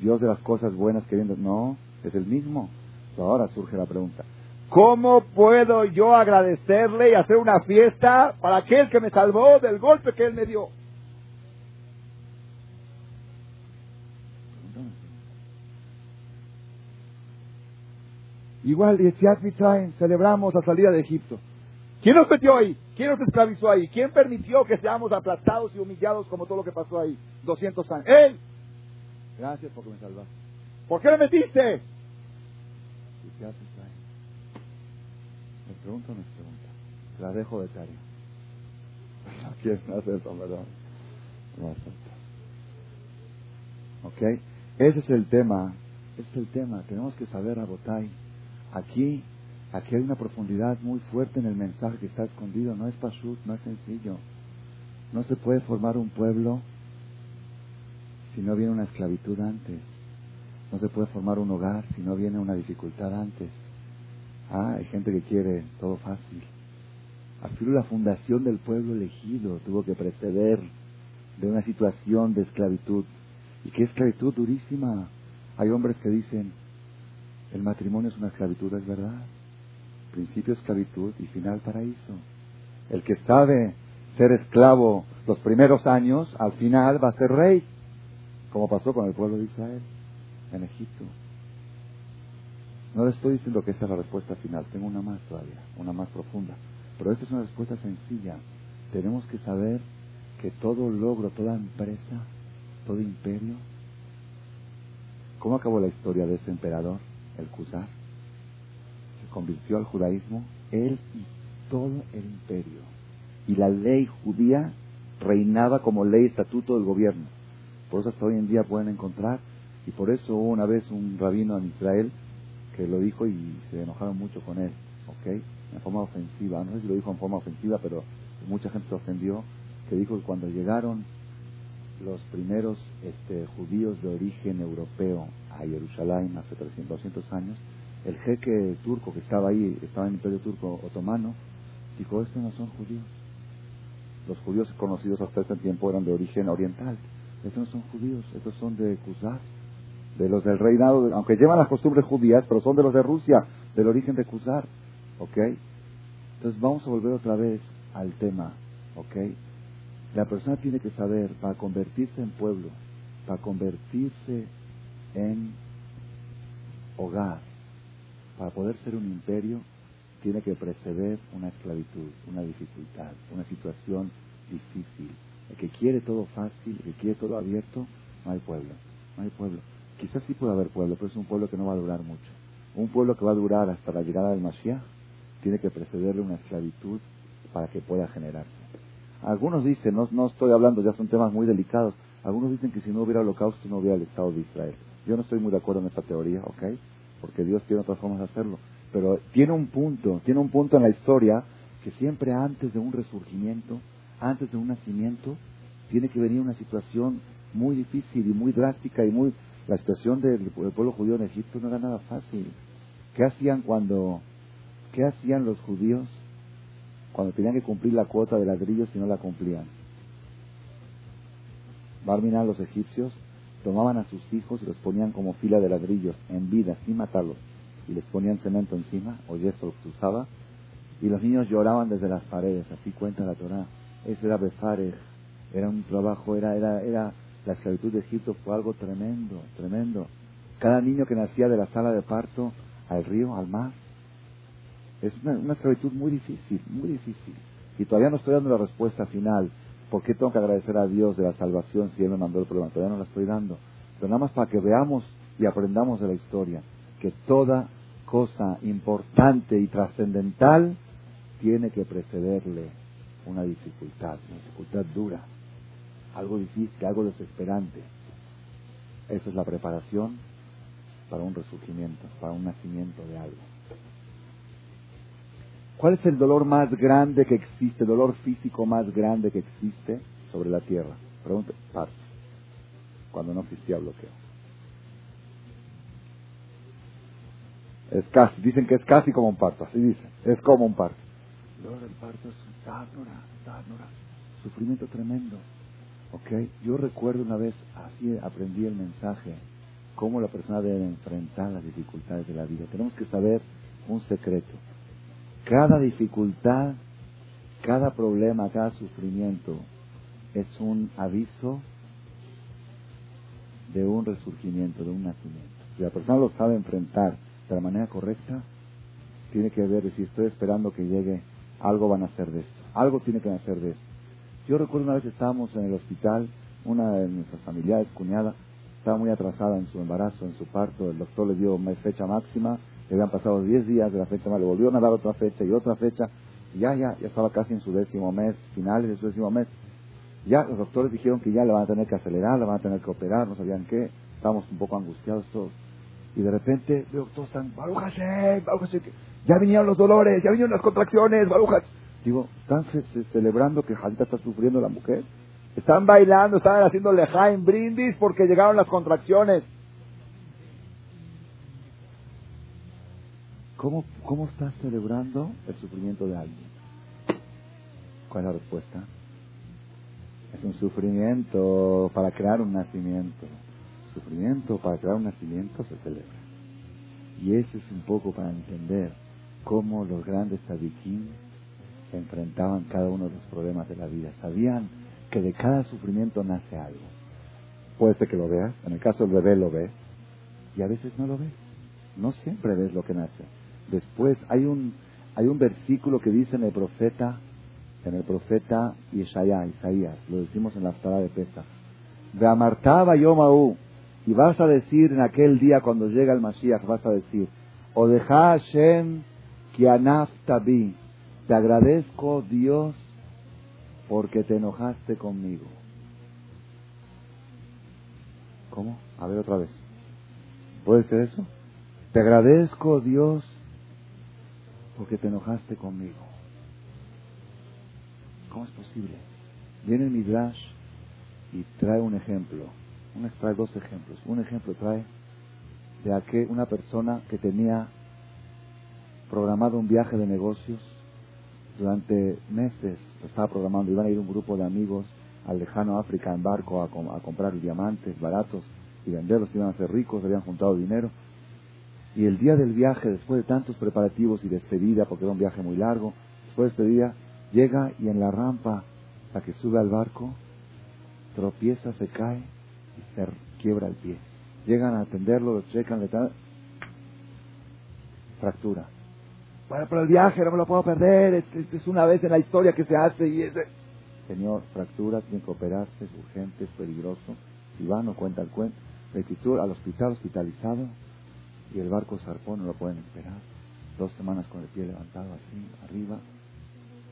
Speaker 1: Dios de las cosas buenas queriendo. No, es el mismo. ahora surge la pregunta. ¿Cómo puedo yo agradecerle y hacer una fiesta para aquel que me salvó del golpe que él me dio? Igual, Yetziat Mitzrayim, celebramos la salida de Egipto. ¿Quién nos metió ahí? ¿Quién nos esclavizó ahí? ¿Quién permitió que seamos aplastados y humillados como todo lo que pasó ahí? 200 años. ¡Él! Gracias porque me salvaste. ¿Por qué me metiste? ¿Me pregunta o no me pregunta? La dejo de tarea. No quieren hacer eso, ¿verdad? No ¿Ok? Ese es el tema. Ese es el tema. Tenemos que saber, Abotay. Aquí, aquí hay una profundidad muy fuerte en el mensaje que está escondido. No es pashut, no es sencillo. No se puede formar un pueblo si no viene una esclavitud antes. No se puede formar un hogar si no viene una dificultad antes. Ah, hay gente que quiere todo fácil. Afirmo la fundación del pueblo elegido tuvo que preceder de una situación de esclavitud. ¿Y qué esclavitud durísima? Hay hombres que dicen, el matrimonio es una esclavitud, es verdad. Principio esclavitud y final paraíso. El que sabe ser esclavo los primeros años, al final va a ser rey, como pasó con el pueblo de Israel en Egipto. No le estoy diciendo que esta es la respuesta final, tengo una más todavía, una más profunda. Pero esta es una respuesta sencilla. Tenemos que saber que todo logro, toda empresa, todo imperio, ¿cómo acabó la historia de este emperador, el Cusar? Se convirtió al judaísmo, él y todo el imperio. Y la ley judía reinaba como ley estatuto del gobierno. Por eso hasta hoy en día pueden encontrar, y por eso una vez un rabino en Israel que lo dijo y se enojaron mucho con él, ¿ok? En forma ofensiva, no sé si lo dijo en forma ofensiva, pero mucha gente se ofendió, que dijo que cuando llegaron los primeros este, judíos de origen europeo a Jerusalén hace 300, 200 años, el jeque turco que estaba ahí, estaba en el imperio turco otomano, dijo, estos no son judíos. Los judíos conocidos hasta ese tiempo eran de origen oriental. Estos no son judíos, estos son de Kuzar de los del reinado, aunque llevan las costumbres judías, pero son de los de Rusia, del origen de Kuzar. ¿Ok? Entonces vamos a volver otra vez al tema. ¿Ok? La persona tiene que saber, para convertirse en pueblo, para convertirse en hogar, para poder ser un imperio, tiene que preceder una esclavitud, una dificultad, una situación difícil. El que quiere todo fácil, el que quiere todo abierto, no hay pueblo, no hay pueblo. Quizás sí puede haber pueblo, pero es un pueblo que no va a durar mucho. Un pueblo que va a durar hasta la llegada del Mashiach tiene que precederle una esclavitud para que pueda generarse. Algunos dicen, no, no estoy hablando, ya son temas muy delicados, algunos dicen que si no hubiera holocausto no hubiera el Estado de Israel. Yo no estoy muy de acuerdo en esta teoría, ¿ok? Porque Dios tiene otras formas de hacerlo. Pero tiene un punto, tiene un punto en la historia que siempre antes de un resurgimiento, antes de un nacimiento, tiene que venir una situación muy difícil y muy drástica y muy... La situación del, pueblo judío en Egipto no era nada fácil. ¿Qué hacían cuando... ¿Qué hacían los judíos cuando tenían que cumplir la cuota de ladrillos y no la cumplían? Barminan los egipcios tomaban a sus hijos y los ponían como fila de ladrillos en vida, sin matarlos, y les ponían cemento encima, o yeso que se usaba, y los niños lloraban desde las paredes, así cuenta la Torah. Eso era Befares, era un trabajo, era, era, era, la esclavitud de Egipto fue algo tremendo, tremendo. Cada niño que nacía de la sala de parto al río, al mar, es una, esclavitud muy difícil, muy difícil. Y todavía no estoy dando la respuesta final. ¿Por qué tengo que agradecer a Dios de la salvación si Él me mandó el problema? Todavía no la estoy dando. Pero nada más para que veamos y aprendamos de la historia que toda cosa importante y trascendental tiene que precederle una dificultad, una dificultad dura, algo difícil, algo desesperante. Esa es la preparación para un resurgimiento, para un nacimiento de algo. ¿Cuál es el dolor más grande que existe, el dolor físico más grande que existe sobre la tierra? Pregunta, parto, cuando no existía bloqueo. Es casi, dicen que es casi como un parto, así dicen, es como un parto. El dolor del parto es un sufrimiento tremendo. ¿Ok? Yo recuerdo una vez, así aprendí el mensaje, cómo la persona debe enfrentar las dificultades de la vida. Tenemos que saber un secreto. Cada dificultad, cada problema, cada sufrimiento es un aviso de un resurgimiento, de un nacimiento. Si la persona lo sabe enfrentar de la manera correcta, tiene que ver si estoy esperando que llegue, algo van a hacer de esto, algo tiene que hacer de esto. Yo recuerdo una vez estábamos en el hospital, una de nuestras familiares, cuñada, estaba muy atrasada en su embarazo, en su parto, el doctor le dio fecha máxima le habían pasado 10 días de la fecha más, le volvieron a dar otra fecha y otra fecha, ya, ya, ya estaba casi en su décimo mes, finales de su décimo mes. Ya los doctores dijeron que ya le van a tener que acelerar, le van a tener que operar, no sabían qué, estábamos un poco angustiados todos. Y de repente veo todos están, Barujase, ya vinieron los dolores, ya vinieron las contracciones, Barujas. Digo, ¿están celebrando que Jalita está sufriendo la mujer? Están bailando, están haciendo lejaim brindis porque llegaron las contracciones. ¿Cómo, ¿Cómo estás celebrando el sufrimiento de alguien? ¿Cuál es la respuesta? Es un sufrimiento para crear un nacimiento. Sufrimiento para crear un nacimiento se celebra. Y eso es un poco para entender cómo los grandes tzadikim enfrentaban cada uno de los problemas de la vida. Sabían que de cada sufrimiento nace algo. Puede ser que lo veas, en el caso del bebé lo ves, y a veces no lo ves. No siempre ves lo que nace. Después hay un, hay un versículo que dice en el profeta, en el profeta Isaías, Isaías, lo decimos en la Torah de Pesa. Veamartaba Yomaú, y vas a decir en aquel día cuando llega el Mashiach, vas a decir, Odeja Hashem tabi, te agradezco Dios porque te enojaste conmigo. ¿Cómo? A ver otra vez. ¿Puede ser eso? Te agradezco Dios porque te enojaste conmigo. ¿Cómo es posible? Viene el Midrash y trae un ejemplo. trae dos ejemplos. Un ejemplo trae de aquel, una persona que tenía programado un viaje de negocios durante meses. Estaba programando. Iban a ir un grupo de amigos al lejano África en barco a, comprar diamantes baratos y venderlos. Iban a ser ricos, habían juntado dinero y el día del viaje, después de tantos preparativos y despedida, porque era un viaje muy largo, después de despedida, llega y en la rampa, la que sube al barco, tropieza, se cae y se quiebra el pie. Llegan a atenderlo, lo checan, le dan fractura. Bueno, pero el viaje no me lo puedo perder, es, es una vez en la historia que se hace y es... Señor, fractura, tiene que operarse, es urgente, es peligroso. Si va, no cuenta el cuento. al hospital, hospitalizado, y el barco zarpó, no lo pueden esperar. Dos semanas con el pie levantado así, arriba,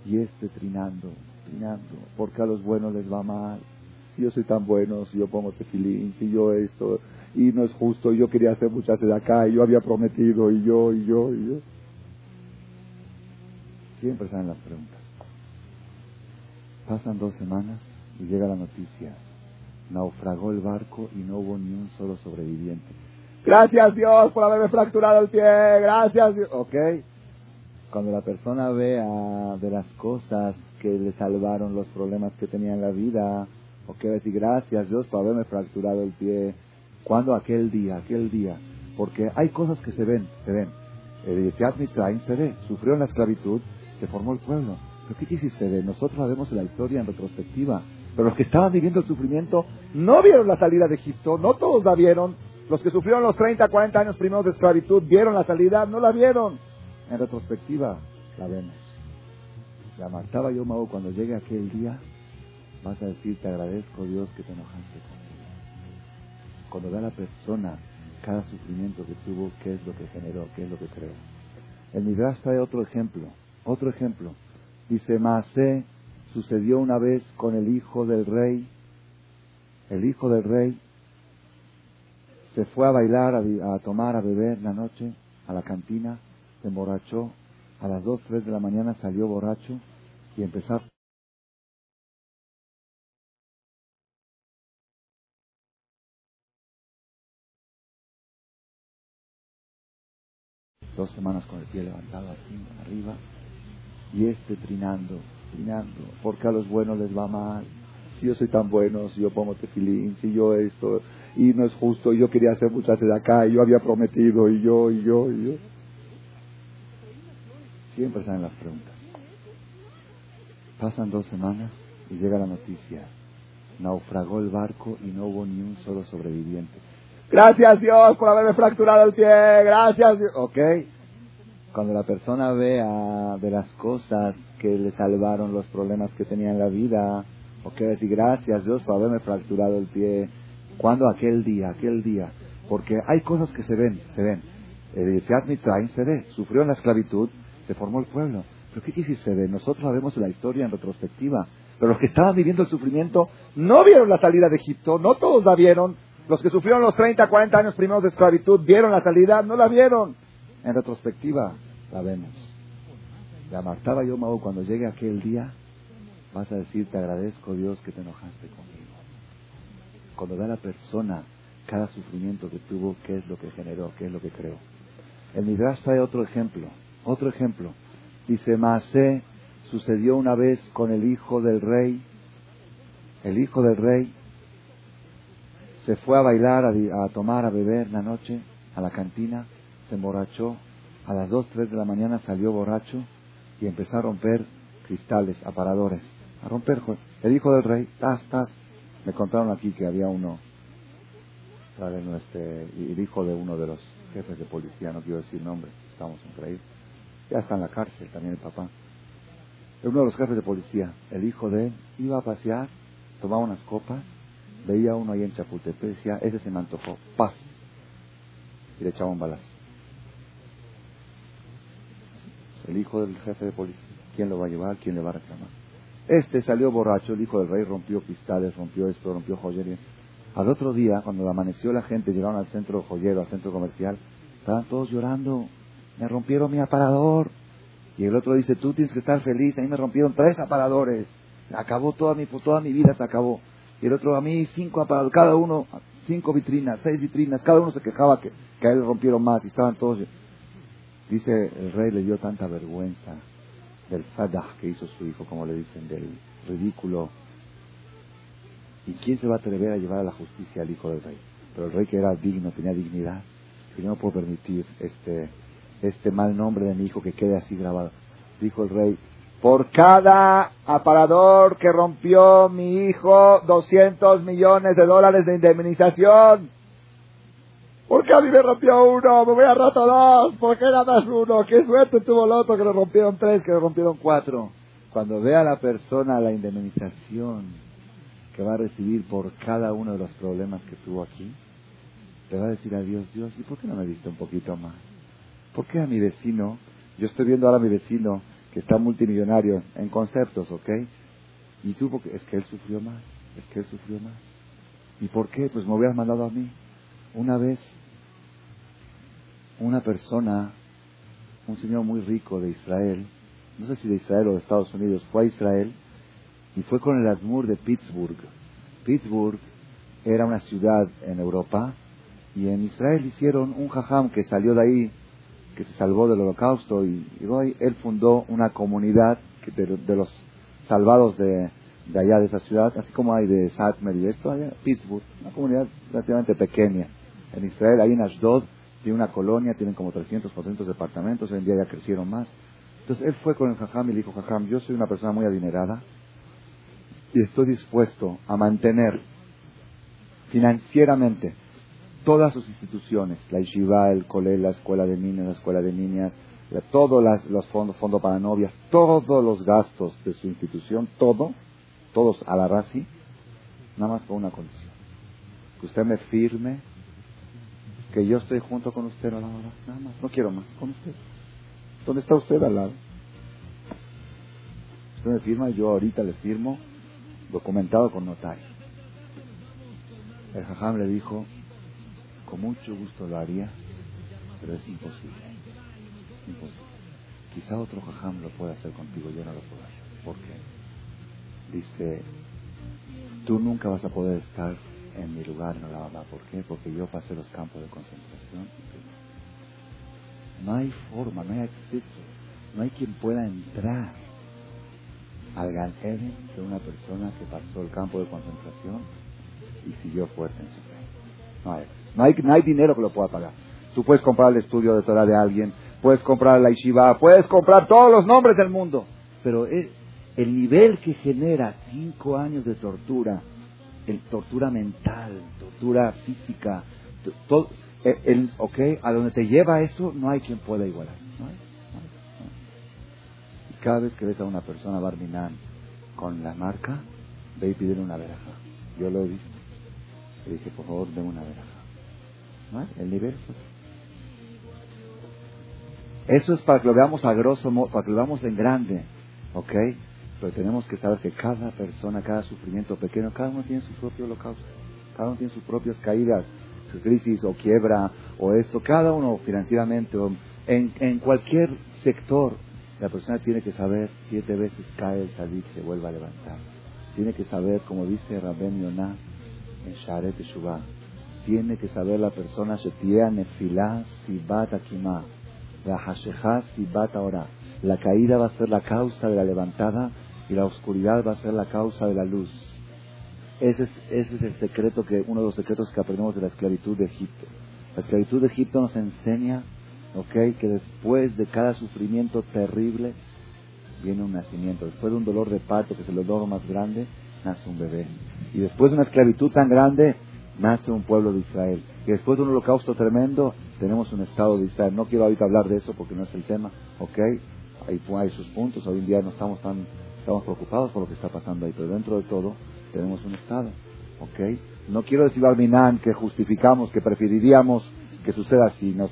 Speaker 1: y este trinando, trinando, porque a los buenos les va mal. Si yo soy tan bueno, si yo pongo tefilín, si yo esto, y no es justo, yo quería hacer muchas de acá, y yo había prometido, y yo, y yo, y yo. Siempre salen las preguntas. Pasan dos semanas y llega la noticia. Naufragó el barco y no hubo ni un solo sobreviviente. Gracias Dios por haberme fracturado el pie. Gracias Dios. Ok. Cuando la persona vea de las cosas que le salvaron los problemas que tenía en la vida, ok, decir gracias Dios por haberme fracturado el pie. Cuando aquel día, aquel día, porque hay cosas que se ven, se ven. El Mitzrayim se ve, sufrió en la esclavitud, se formó el pueblo. Pero ¿qué quiere se ve? Nosotros en la historia en retrospectiva. Pero los que estaban viviendo el sufrimiento no vieron la salida de Egipto, no todos la vieron. Los que sufrieron los 30, 40 años primeros de esclavitud vieron la salida, no la vieron. En retrospectiva la vemos. La martaba yo, Mau, cuando llegue aquel día, vas a decir, te agradezco Dios que te enojaste conmigo. Cuando da la persona cada sufrimiento que tuvo, qué es lo que generó, qué es lo que creó. El Midrash trae otro ejemplo, otro ejemplo. Dice, Maasé sucedió una vez con el hijo del rey. El hijo del rey se fue a bailar, a, tomar, a beber la noche, a la cantina, se emborrachó. A las dos, tres de la mañana salió borracho y empezó dos semanas con el pie levantado así, arriba, y este trinando, trinando, porque a los buenos les va mal. Si yo soy tan bueno, si yo pongo tefilín, si yo esto, y no es justo, y yo quería hacer muchas de acá, y yo había prometido, y yo, y yo, y yo. Siempre salen las preguntas. Pasan dos semanas y llega la noticia. Naufragó el barco y no hubo ni un solo sobreviviente. Gracias Dios por haberme fracturado el pie. Gracias Dios. Ok. Cuando la persona vea de las cosas que le salvaron los problemas que tenía en la vida, ok, decir gracias Dios por haberme fracturado el pie. Cuando aquel día, aquel día. Porque hay cosas que se ven, se ven. El Mitraim se ve. Sufrió en la esclavitud, se formó el pueblo. Pero ¿qué quiere decir se ve? Nosotros la vemos la historia en retrospectiva. Pero los que estaban viviendo el sufrimiento no vieron la salida de Egipto, no todos la vieron, los que sufrieron los 30, 40 años primeros de esclavitud, ¿vieron la salida? No la vieron. En retrospectiva, la vemos. La martaba yo, Mau, cuando llegue aquel día, vas a decir, te agradezco Dios que te enojaste conmigo. Cuando ve a la persona cada sufrimiento que tuvo, qué es lo que generó, qué es lo que creó. El Midrash trae otro ejemplo, otro ejemplo. Dice, Maasé sucedió una vez con el hijo del rey. El hijo del rey se fue a bailar, a, tomar, a beber la noche, a la cantina, se emborrachó, a las 2, 3 de la mañana salió borracho y empezó a romper cristales, aparadores, a romper, el hijo del rey, tas, tas, me contaron aquí que había uno, Este, el hijo de uno de los jefes de policía, no quiero decir nombre, estamos en ya está en la cárcel también el papá. Uno de los jefes de policía, el hijo de él, iba a pasear, tomaba unas copas veía uno ahí en Chapultepec, decía, ese se me antojó, paz. Y le echaba un balazo. El hijo del jefe de policía, ¿quién lo va a llevar? ¿Quién le va a reclamar? Este salió borracho, el hijo del rey rompió cristales, rompió esto, rompió joyería. Al otro día, cuando amaneció la gente, llegaron al centro joyero, al centro comercial, estaban todos llorando, me rompieron mi aparador. Y el otro dice, tú tienes que estar feliz, a mí me rompieron tres aparadores. Acabó toda mi, toda mi vida, se acabó. Y el otro a mí cinco aparatos, cada uno, cinco vitrinas, seis vitrinas, cada uno se quejaba que, a él rompieron más y estaban todos. Dice, el rey le dio tanta vergüenza del fadah que hizo su hijo, como le dicen, del ridículo. ¿Y quién se va a atrever a llevar a la justicia al hijo del rey? Pero el rey que era digno, tenía dignidad, y no puedo permitir este, este mal nombre de mi hijo que quede así grabado. Dijo el rey, por cada aparador que rompió mi hijo, 200 millones de dólares de indemnización. ¿Por qué a mí me rompió uno? Me voy a rato dos. ¿Por qué nada más uno? Qué suerte tuvo el otro que le rompieron tres, que le rompieron cuatro. Cuando vea a la persona la indemnización que va a recibir por cada uno de los problemas que tuvo aquí, le va a decir a Dios, Dios, ¿y por qué no me diste un poquito más? ¿Por qué a mi vecino? Yo estoy viendo ahora a mi vecino que está multimillonario en conceptos, ¿ok? Y tú, porque es que él sufrió más, es que él sufrió más. ¿Y por qué? Pues me hubieras mandado a mí. Una vez, una persona, un señor muy rico de Israel, no sé si de Israel o de Estados Unidos, fue a Israel y fue con el Admur de Pittsburgh. Pittsburgh era una ciudad en Europa y en Israel hicieron un jajam que salió de ahí, que se salvó del holocausto y, hoy él fundó una comunidad de, los salvados de, allá de esa ciudad, así como hay de Satmer y esto, Pittsburgh, una comunidad relativamente pequeña. En Israel, ahí en Ashdod, tiene una colonia, tienen como 300, 400 departamentos, hoy en día ya crecieron más. Entonces él fue con el jajam y le dijo, jajam, yo soy una persona muy adinerada y estoy dispuesto a mantener financieramente todas sus instituciones, la Yeshiva, el Cole, la escuela de niños, la escuela de niñas, todos los fondos, fondo para novias, todos los gastos de su institución, todo, todos a la razi, nada más con una condición. Que usted me firme que yo estoy junto con usted a la hora, nada más, no quiero más, con usted. ¿Dónde está usted al lado? Usted me firma, yo ahorita le firmo, documentado con notario. El jajam le dijo, con mucho gusto lo haría, pero es imposible. imposible. Quizá otro jajam lo pueda hacer contigo, yo no lo puedo hacer. ¿Por qué? Dice, tú nunca vas a poder estar en mi lugar en la ¿Por qué? Porque yo pasé los campos de concentración. No hay forma, no hay acceso, no hay quien pueda entrar al Gan de una persona que pasó el campo de concentración y siguió fuerte en su fe. No hay acceso. No hay, no hay dinero que lo pueda pagar. Tú puedes comprar el estudio de Torah de alguien, puedes comprar la Ishiva, puedes comprar todos los nombres del mundo. Pero es el nivel que genera cinco años de tortura, el tortura mental, tortura física, todo, eh, el, ok, a donde te lleva eso, no hay quien pueda igualar. Y cada vez que ves a una persona barminan con la marca, ve y pide una veraja. Yo lo he visto. Le dije, por favor, deme una veraja. El nivel Eso es para que lo veamos a grosso modo, para que lo veamos en grande, ¿ok? Pero tenemos que saber que cada persona, cada sufrimiento pequeño, cada uno tiene su propio holocausto, cada uno tiene sus propias caídas, su crisis o quiebra o esto, cada uno financieramente o en, en cualquier sector, la persona tiene que saber siete veces cae el salir, se vuelve a levantar. Tiene que saber, como dice Rabben Yonah en Sharet Shuvah, tiene que saber la persona La caída va a ser la causa de la levantada y la oscuridad va a ser la causa de la luz. Ese es, ese es el secreto que, uno de los secretos que aprendemos de la esclavitud de Egipto. La esclavitud de Egipto nos enseña, ok, que después de cada sufrimiento terrible viene un nacimiento. Después de un dolor de parto, que es el dolor más grande, nace un bebé. Y después de una esclavitud tan grande, nace un pueblo de Israel. Y después de un holocausto tremendo, tenemos un Estado de Israel. No quiero ahorita hablar de eso porque no es el tema, ¿ok? Hay, hay sus puntos. Hoy en día no estamos tan estamos preocupados por lo que está pasando ahí, pero dentro de todo tenemos un Estado, ¿ok? No quiero decir, Barminan, que justificamos, que preferiríamos que suceda así. No,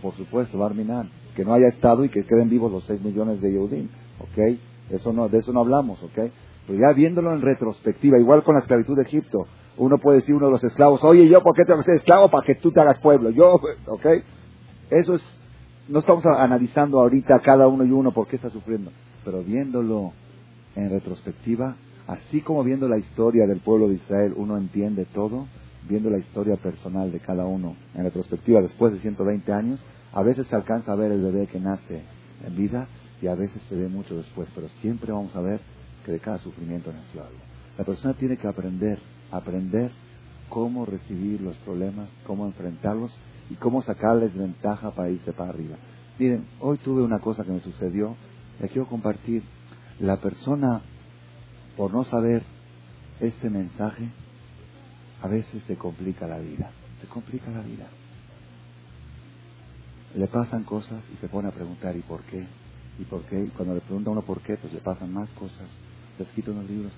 Speaker 1: por supuesto, Barminan, que no haya Estado y que queden vivos los 6 millones de Yehudim, ¿ok? Eso no, de eso no hablamos, ¿ok? Pero ya viéndolo en retrospectiva, igual con la esclavitud de Egipto, uno puede decir uno de los esclavos, oye, ¿yo por qué tengo que ser esclavo? Para que tú te hagas pueblo. Yo, ¿ok? Eso es, no estamos analizando ahorita cada uno y uno por qué está sufriendo, pero viéndolo en retrospectiva, así como viendo la historia del pueblo de Israel, uno entiende todo, viendo la historia personal de cada uno en retrospectiva después de 120 años, a veces se alcanza a ver el bebé que nace en vida y a veces se ve mucho después, pero siempre vamos a ver que de cada sufrimiento nació algo. La persona tiene que aprender aprender cómo recibir los problemas, cómo enfrentarlos y cómo sacarles ventaja para irse para arriba. Miren, hoy tuve una cosa que me sucedió, la quiero compartir. La persona, por no saber este mensaje, a veces se complica la vida, se complica la vida. Le pasan cosas y se pone a preguntar ¿y por qué? ¿Y por qué? Y cuando le pregunta uno por qué, pues le pasan más cosas. Se escrito en los libros.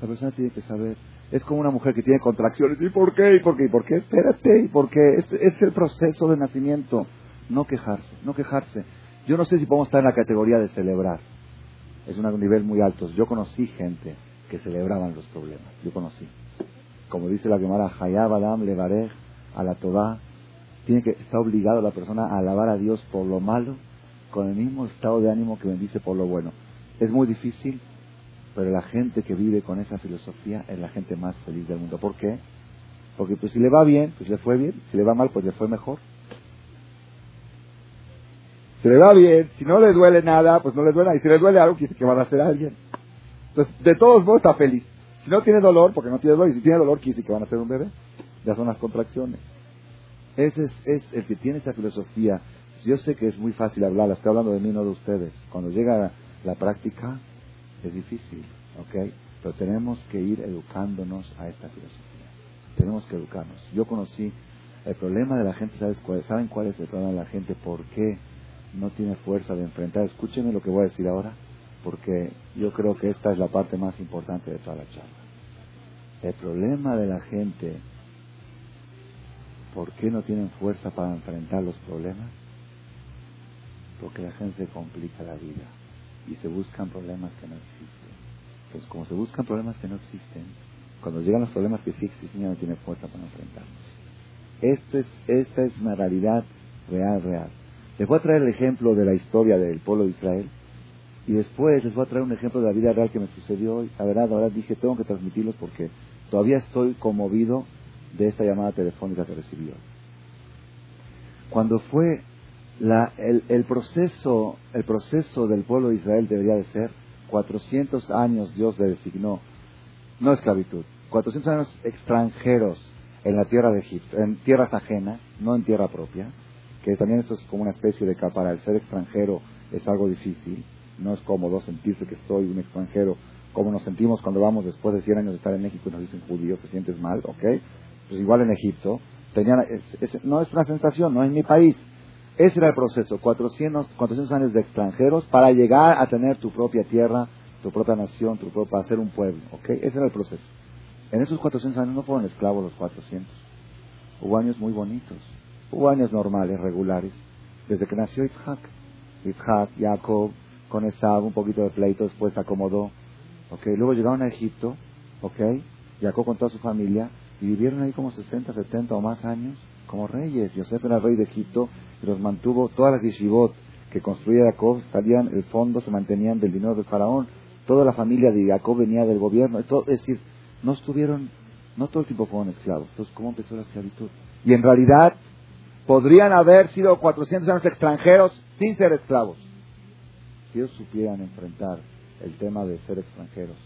Speaker 1: La persona tiene que saber es como una mujer que tiene contracciones. ¿Y por qué? ¿Y por qué? ¿Y por qué? Espérate. ¿Y por qué? Es, el proceso de nacimiento. No quejarse, no quejarse. Yo no sé si podemos estar en la categoría de celebrar. Es un nivel muy alto. Yo conocí gente que celebraban los problemas. Yo conocí. Como dice la Gemara, Hayab Adam Levarej a la. Tiene que, está obligado la persona a alabar a Dios por lo malo con el mismo estado de ánimo que bendice por lo bueno. Es muy difícil, pero la gente que vive con esa filosofía es la gente más feliz del mundo. ¿Por qué? Porque pues si le va bien, pues le fue bien, si le va mal, pues le fue mejor. Si le va bien, si no le duele nada, pues no le duele. Y si le duele algo, quiere que van a hacer a alguien. Entonces, de todos modos está feliz. Si no tiene dolor, porque no tiene dolor, y si tiene dolor, quiere que van a hacer un bebé. Ya son las contracciones. Ese es, es el que tiene esa filosofía. Yo sé que es muy fácil hablar, estoy hablando de mí, no de ustedes. Cuando llega la práctica, es difícil, ¿ok? Pero tenemos que ir educándonos a esta filosofía. Tenemos que educarnos. Yo conocí el problema de la gente, ¿sabes cuál? ¿saben cuál es el problema de la gente? ¿Por qué no tiene fuerza de enfrentar? Escúchenme lo que voy a decir ahora, porque yo creo que esta es la parte más importante de toda la charla. El problema de la gente, ¿por qué no tienen fuerza para enfrentar los problemas? Porque la gente se complica la vida y se buscan problemas que no existen. Pues como se buscan problemas que no existen, cuando llegan los problemas que sí existen ya no tiene fuerza para enfrentarlos. Es, esta es una realidad real, real. Les voy a traer el ejemplo de la historia del pueblo de Israel y después les voy a traer un ejemplo de la vida real que me sucedió hoy. La verdad, la verdad dije, tengo que transmitirlos porque todavía estoy conmovido de esta llamada telefónica que recibí hoy. Cuando fue el, el, proceso, el proceso del pueblo de Israel debería de ser 400 años Dios le designó, no esclavitud, 400 años extranjeros en la tierra de Egipto, en tierras ajenas, no en tierra propia, que también eso es como una especie de para el ser extranjero es algo difícil, no es cómodo sentirse que estoy un extranjero, como nos sentimos cuando vamos después de 100 años de estar en México y nos dicen judío, te sientes mal, ¿ok? Pues igual en Egipto, tenían, no es una sensación, no es mi país, ese era el proceso, 400, 400 años de extranjeros para llegar a tener tu propia tierra, tu propia nación, tu propia, para ser un pueblo, ¿ok? Ese era el proceso. En esos 400 años no fueron esclavos los 400. Hubo años muy bonitos. Hubo años normales, regulares. Desde que nació Isaac. Isaac, Jacob, con Esab, un poquito de pleito, después acomodó. ¿Ok? Luego llegaron a Egipto. ¿Ok? Jacob con toda su familia. Y vivieron ahí como 60, 70 o más años como reyes. Yosef era rey de Egipto los mantuvo. Todas las yeshivot que construía Jacob salían, el fondo se mantenían del dinero del faraón. Toda la familia de Jacob venía del gobierno. es decir, no estuvieron, no todo el tiempo fueron esclavos. Entonces, ¿cómo empezó la esclavitud? Y en realidad, podrían haber sido 400 años extranjeros sin ser esclavos. Si ellos supieran enfrentar el tema de ser extranjeros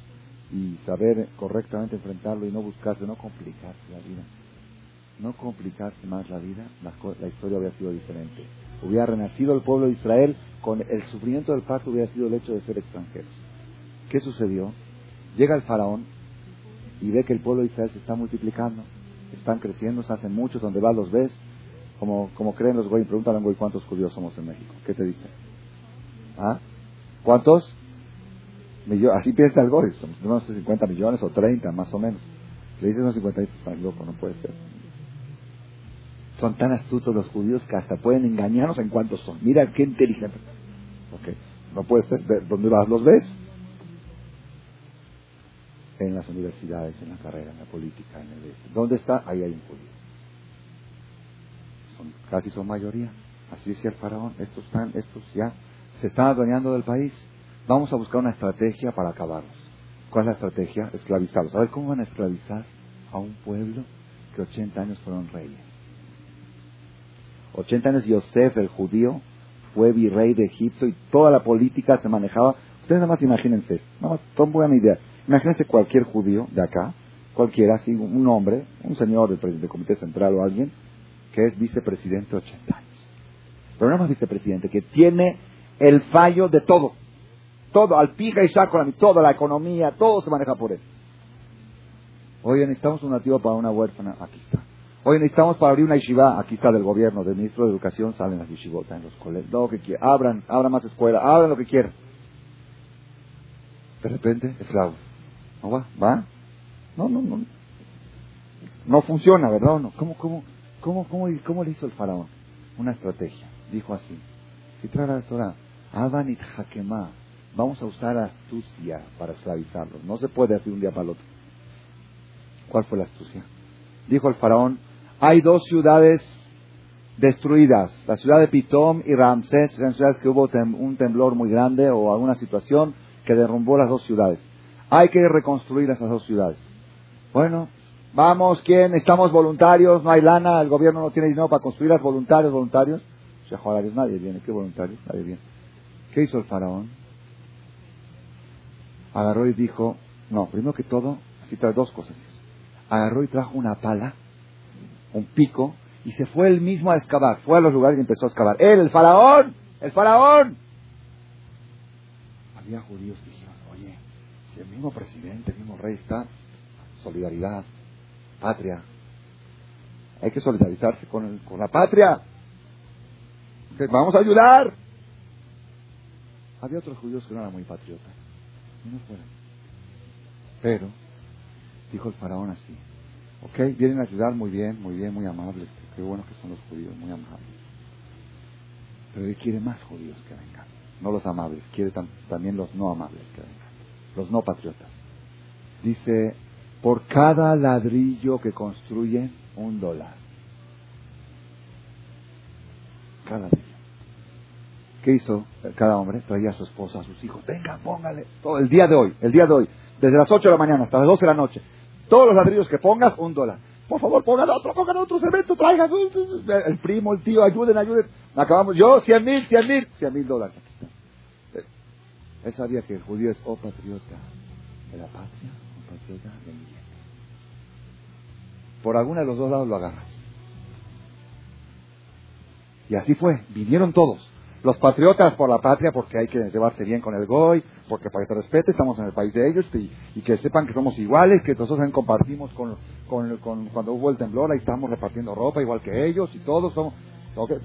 Speaker 1: y saber correctamente enfrentarlo y no buscarse, no complicarse la vida. No complicarse más la vida, la, historia hubiera sido diferente. Hubiera renacido el pueblo de Israel con el sufrimiento del pacto hubiera sido el hecho de ser extranjeros. ¿Qué sucedió? Llega el faraón y ve que el pueblo de Israel se está multiplicando, están creciendo, se hacen muchos, donde vas los ves, como, como creen los güey, pregúntale a un güey cuántos judíos somos en México, ¿qué te dicen? ¿Ah? ¿Cuántos? Así piensa el güey, somos unos 50 millones o 30 más o menos. Le dices unos 50 y está loco, no puede ser. Son tan astutos los judíos que hasta pueden engañarnos en cuántos son. Mira qué inteligente. Ok, no puede ser, ¿dónde vas? ¿Los ves? en las universidades, en la carrera, en la política, en el este. ¿Dónde está? Ahí hay un judío. Casi son mayoría. Así decía el faraón. Estos están, estos ya se están adueñando del país. Vamos a buscar una estrategia para acabarlos. ¿Cuál es la estrategia? Esclavizarlos. A ver cómo van a esclavizar a un pueblo que 80 años fueron reyes. 80 años Yosef, el judío, fue virrey de Egipto y toda la política se manejaba. Ustedes nada más imagínense, nada más, tomen buena idea. Imagínense cualquier judío de acá, cualquiera, así, un hombre, un señor del, del Comité Central o alguien, que es vicepresidente 80 años. Pero no más vicepresidente, que tiene el fallo de todo. Todo, al pija y saco, toda la economía, todo se maneja por él. Oye, necesitamos un nativo para una huérfana, aquí está. Oye, necesitamos para abrir una yeshiva, aquí está del gobierno, del ministro de Educación, salen las yeshivotas en los colegios, lo que quieran, abran, abran más escuelas, abran lo que quieran. De repente, esclavos. ¿No va? ¿Va? No, no, no. No funciona, ¿verdad? No? ¿Cómo, cómo, cómo, cómo, cómo le hizo el faraón? Una estrategia. Dijo así. Si trae la Torah, Avanit Hakemá, vamos a usar astucia para esclavizarlos. No se puede así un día para el otro. ¿Cuál fue la astucia? Dijo el faraón, hay dos ciudades destruidas. La ciudad de Pitom y Ramsés eran ciudades que hubo un temblor muy grande o alguna situación que derrumbó las dos ciudades. Hay que reconstruir esas dos ciudades. Bueno, vamos, ¿quién? Estamos voluntarios, no hay lana, el gobierno no tiene dinero para construirlas, voluntarios, voluntarios. nadie viene, ¿qué voluntarios? Nadie viene. ¿Qué hizo el faraón? Agarró y dijo, no, primero que todo, así trae dos cosas. Agarró y trajo una pala, un pico, y se fue él mismo a excavar. Fue a los lugares y empezó a excavar. Él, el faraón, el faraón. Había judíos que dijeron, oye, si el mismo presidente, el mismo rey está, solidaridad, patria. Hay que solidarizarse con, con la patria. vamos a ayudar. Había otros judíos que no eran muy patriotas. no fueron. Pero, dijo el faraón así, ok, vienen a ayudar muy bien, muy bien, muy amables. Qué bueno que son los judíos, muy amables. Pero él quiere más judíos que vengan. No los amables, quiere también los no amables que vengan. Los no patriotas. Dice, por cada ladrillo que construye, un dólar. Cada ladrillo. ¿Qué hizo cada hombre? Traía a su esposa, a sus hijos. Venga, póngale. El día de hoy, el día de hoy. Desde las 8 de la mañana hasta las 12 de la noche. Todos los ladrillos que pongas, un dólar. Por favor, pongan otro, pongan otro cemento, traigan. El primo, el tío, ayuden, ayuden. Acabamos, yo, cien mil, cien mil, cien mil dólares. Él sabía que el judío es oh, patriota de la patria Por alguna de los dos lados lo agarras. Y así fue, vinieron todos. Los patriotas por la patria, porque hay que llevarse bien con el Goy, porque para que te respete, estamos en el país de ellos y, que sepan que somos iguales, que nosotros compartimos con, cuando hubo el temblor, ahí estamos repartiendo ropa igual que ellos y todos somos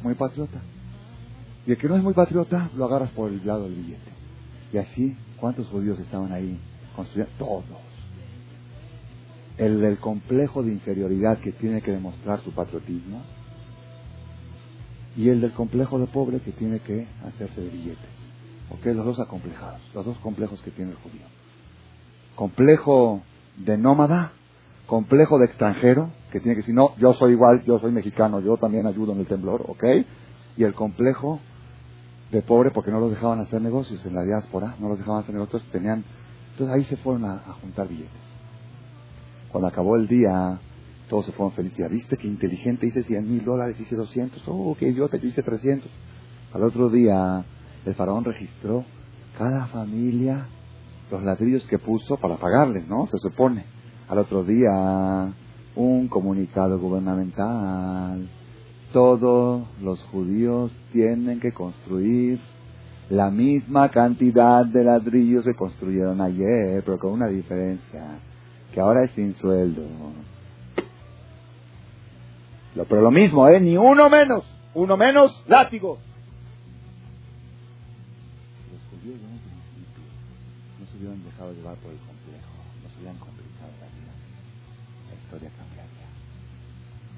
Speaker 1: muy patriota. Y el que no es muy patriota, lo agarras por el lado del billete. Y así, ¿cuántos judíos estaban ahí construyendo? Todos. El del complejo de inferioridad que tiene que demostrar su patriotismo y el del complejo de pobre que tiene que hacerse de billetes. ¿Ok? Los dos acomplejados, los dos complejos que tiene el judío. Complejo de nómada, complejo de extranjero, que tiene que decir, no, yo soy igual, yo soy mexicano, yo también ayudo en el temblor, ¿ok? Y el complejo de pobre porque no los dejaban hacer negocios en la diáspora, no los dejaban hacer negocios, tenían... Entonces ahí se fueron a, juntar billetes. Cuando acabó el día, todos se fueron felices. ¿Viste qué inteligente? Hice 100 mil dólares, hice 200. Oh, qué idiota, yo hice 300. Al otro día, el faraón registró cada familia los ladrillos que puso para pagarles, ¿no? Se supone. Al otro día, un comunicado gubernamental. Todos los judíos tienen que construir la misma cantidad de ladrillos que construyeron ayer, pero con una diferencia, que ahora es sin sueldo. Pero lo mismo, ¿eh? Ni uno menos. Uno menos, látigo. Los judíos de un principio no se hubieran dejado llevar por el complejo, no se hubieran complicado la vida. La historia cambiaría.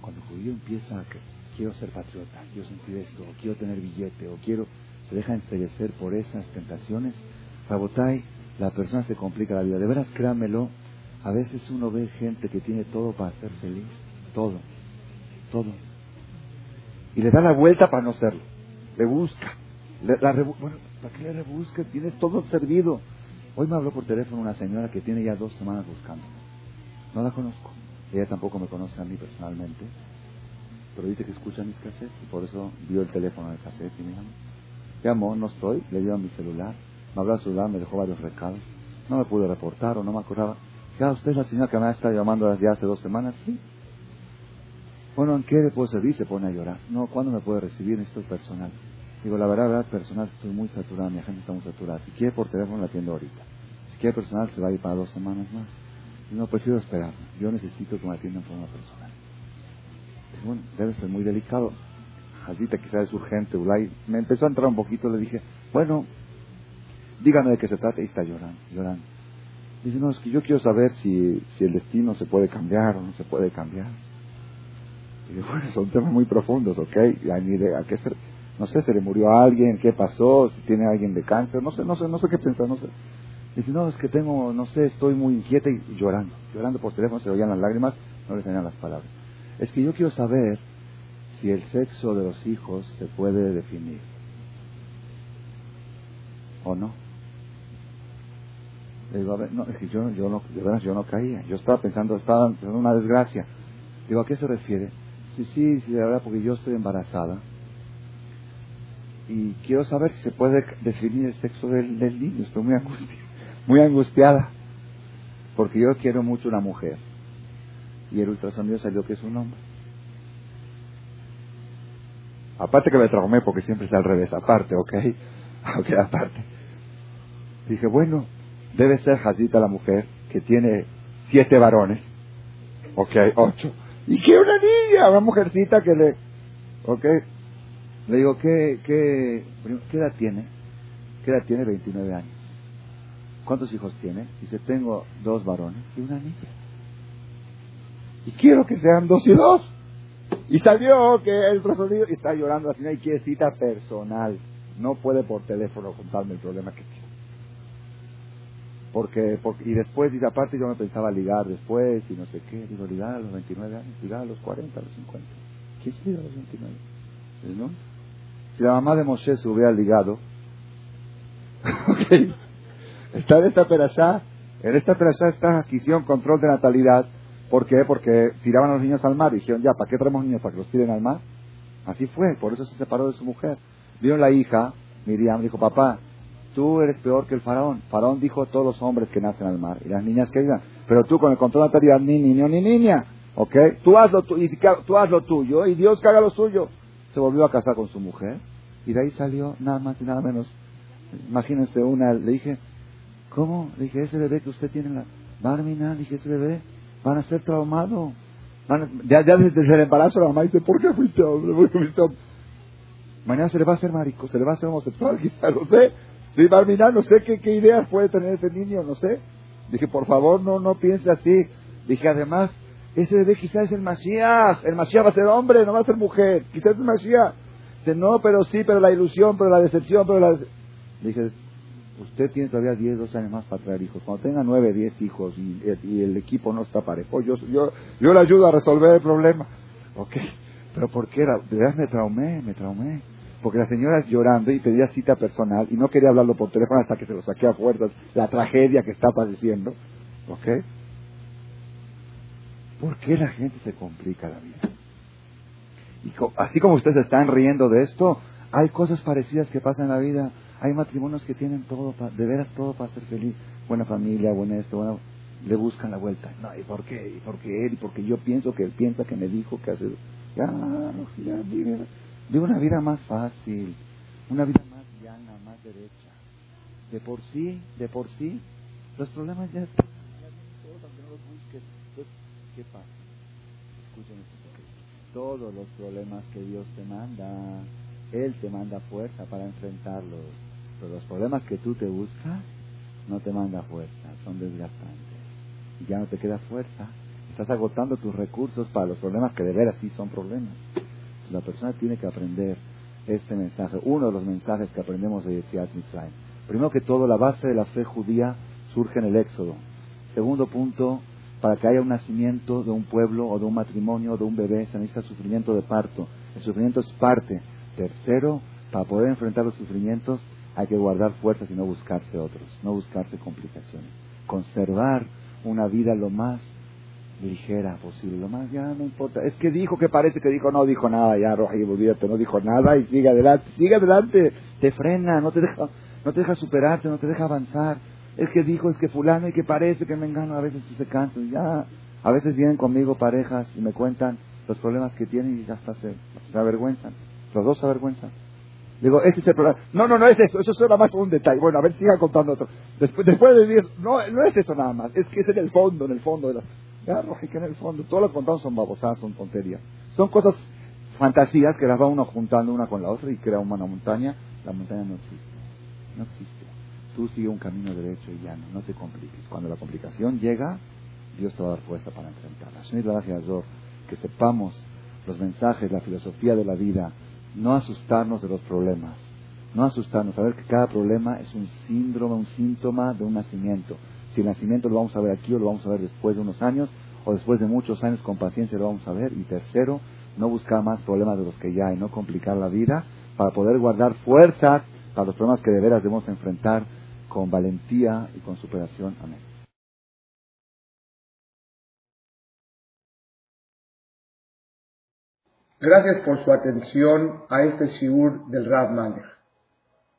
Speaker 1: Cuando el judío empieza a que quiero ser patriota, quiero sentir esto, o quiero tener billete, o quiero, se deja enseguecer por esas tentaciones, Rabotay, la persona se complica la vida. De veras, créanmelo, a veces uno ve gente que tiene todo para ser feliz, todo todo. Y le da la vuelta para no serlo. Le busca. bueno, ¿para qué le rebusca? Tienes todo servido. Hoy me habló por teléfono una señora que tiene ya dos semanas buscando. No la conozco. Ella tampoco me conoce a mí personalmente. Pero dice que escucha mis cassettes y por eso vio el teléfono del cassette y me llamó. Llamó, no estoy, le dio a mi celular. Me habló al celular, me dejó varios recados. No me pude reportar o no me acordaba. Usted es la señora que me ha estado llamando desde hace dos semanas. Sí, bueno, ¿en qué le puedo servir? Se pone a llorar. No, ¿cuándo me puede recibir? Esto personal. Digo, la verdad, verdad, personal, estoy muy saturado, mi agenda está muy saturada. Si quiere por teléfono, la atiendo ahorita. Si quiere personal, se va a ir para dos semanas más. no, prefiero esperar. Yo necesito que me atiendan en forma personal. bueno, debe ser muy delicado. Ahorita quizás es urgente, Ulay. Me empezó a entrar un poquito, le dije, bueno, dígame de qué se trata. Y está llorando, llorando. Dice, no, es que yo quiero saber si, si el destino se puede cambiar o no se puede cambiar. Y bueno, son temas muy profundos, ¿ok? a qué no sé, se le murió a alguien, qué pasó, si tiene alguien de cáncer, no sé, no sé, no sé qué pensar, no sé. Dice, no, es que tengo, no sé, estoy muy inquieta y, llorando, llorando por teléfono, se oían las lágrimas, no le salían las palabras. Es que yo quiero saber si el sexo de los hijos se puede definir o no. Digo, no, es que yo, yo no, de verdad, yo no caía. Yo estaba pensando, estaba pensando una desgracia. Digo, ¿a qué se refiere? Sí, sí, sí, de verdad, porque yo estoy embarazada. Y quiero saber si se puede definir el sexo del, del niño. Estoy muy, muy angustiada. Porque yo quiero mucho una mujer. Y el ultrasonido salió que es un hombre. Aparte que me traumé porque siempre es al revés, aparte, ¿ok? Ok, aparte. Dije, bueno, debe ser Jazita la mujer que tiene siete varones. Ok, ocho. Y que una niña, una mujercita que le... Ok. Le digo, ¿qué, qué, ¿qué edad tiene? ¿Qué edad tiene? 29 años. ¿Cuántos hijos tiene? Dice, tengo dos varones y una niña. Y quiero que sean dos y dos. Y salió que el profesor está llorando al final y quiere cita personal. No puede por teléfono contarme el problema que. Porque, porque, y después dice, aparte yo me pensaba ligar después y no sé qué. Digo, ligar a los 29 años, ligar a los 40, a los 50. ¿Quién se liga a los 29? ¿No? Si la mamá de Moshe se hubiera ligado, ok, está en esta perashá, en esta perashá está quisieron control de natalidad. ¿Por qué? Porque tiraban a los niños al mar y dijeron, ya, ¿para qué traemos niños? ¿Para que los tiren al mar? Así fue, por eso se separó de su mujer. Vio la hija, Miriam, dijo, papá, tú eres peor que el faraón. Faraón dijo todos los hombres que nacen al mar y las niñas que vivan. Pero tú con el control de natalidad, ni niño ni niña. ¿Ok? Tú haz lo, y tú haz tuyo y Dios que haga lo suyo. Se volvió a casar con su mujer y de ahí salió nada más y nada menos. Imagínense una, le dije, ¿cómo? Le dije, ese bebé que usted tiene en la Barmina, dije, ese bebé van a ser traumado. ya, ya desde el embarazo la mamá dice, ¿por qué fuiste hombre? ¿Por qué fuiste hombre? Mañana se le va a hacer marico, se le va a hacer homosexual, quizá, no sé. Sí, Barmina, no sé qué, qué ideas puede tener ese niño, no sé. Dije, por favor, no, no piense así. Dije, además, ese bebé quizás es el Mashiach. El Mashiach va a ser hombre, no va a ser mujer. Quizás es el Mashiach. Dice, no, pero sí, pero la ilusión, pero la decepción, pero la... Dije, usted tiene todavía 10, 12 años más para traer hijos. Cuando tenga 9, 10 hijos y, el equipo no está parejo, yo, yo, yo le ayudo a resolver el problema. Ok, pero ¿por qué? De verdad me traumé, me traumé. Porque la señora es llorando y pedía cita personal y no quería hablarlo por teléfono hasta que se lo saqué a fuerzas, la tragedia que está padeciendo. ¿Ok? ¿Por qué la gente se complica la vida? Y así como ustedes están riendo de esto, hay cosas parecidas que pasan en la vida. Hay matrimonios que tienen todo, de veras todo para ser feliz. Buena familia, buen esto, buena, le buscan la vuelta. No, ¿y por qué? ¿Y por qué él? ¿Y porque yo pienso que él piensa que me dijo que hace... Ya, ya, vive, vive una vida más fácil, una vida más llana, más derecha. De por sí, de por sí, los problemas ya están, todos, los ¿qué? Escuchen esto. Todos los problemas que Dios te manda, Él te manda fuerza para enfrentarlos. Pero los problemas que tú te buscas, no te manda fuerza, son desgastantes. Y ya no te queda fuerza Estás agotando tus recursos para los problemas que de veras sí son problemas. La persona tiene que aprender este mensaje, uno de los mensajes que aprendemos de Yetziat Mitzrayim. Primero que todo, la base de la fe judía surge en el Éxodo. Segundo punto, para que haya un nacimiento de un pueblo o de un matrimonio o de un bebé se necesita sufrimiento de parto. El sufrimiento es parte. Tercero, para poder enfrentar los sufrimientos hay que guardar fuerzas y no buscarse otros, no buscarse complicaciones. Conservar una vida lo más ligera posible, lo más ya no importa. Es que dijo que parece que dijo, no dijo nada, ya Roja, olvídate, no dijo nada y sigue adelante, sigue adelante, te frena, no te deja, no te deja superarte, no te deja avanzar. Es que dijo, es que fulano y que parece que me engano, a veces se cansan, ya, a veces vienen conmigo parejas y me cuentan los problemas que tienen y ya hasta se, se avergüenzan, los dos se avergüenzan. Digo, ese es el problema. No, no, no es eso, eso es nada más un detalle. Bueno, a ver, siga contando otro. Después, después de 10, no, no es eso nada más, es que es en el fondo, en el fondo de las ya, que en el fondo, todo lo que contamos son babosadas, son tonterías. Son cosas, fantasías que las va uno juntando una con la otra y crea una montaña. La montaña no existe. No existe. Tú sigue un camino derecho y llano, no te compliques. Cuando la complicación llega, Dios te va a dar fuerza para enfrentarla. Que sepamos los mensajes, la filosofía de la vida, no asustarnos de los problemas, no asustarnos, saber que cada problema es un síndrome, un síntoma de un nacimiento. Si el nacimiento lo vamos a ver aquí o lo vamos a ver después de unos años o después de muchos años con paciencia lo vamos a ver. Y tercero, no buscar más problemas de los que ya hay, no complicar la vida, para poder guardar fuerzas para los problemas que de veras debemos enfrentar con valentía y con superación. Amén.
Speaker 2: Gracias por su atención a este shiur del Rav Malech.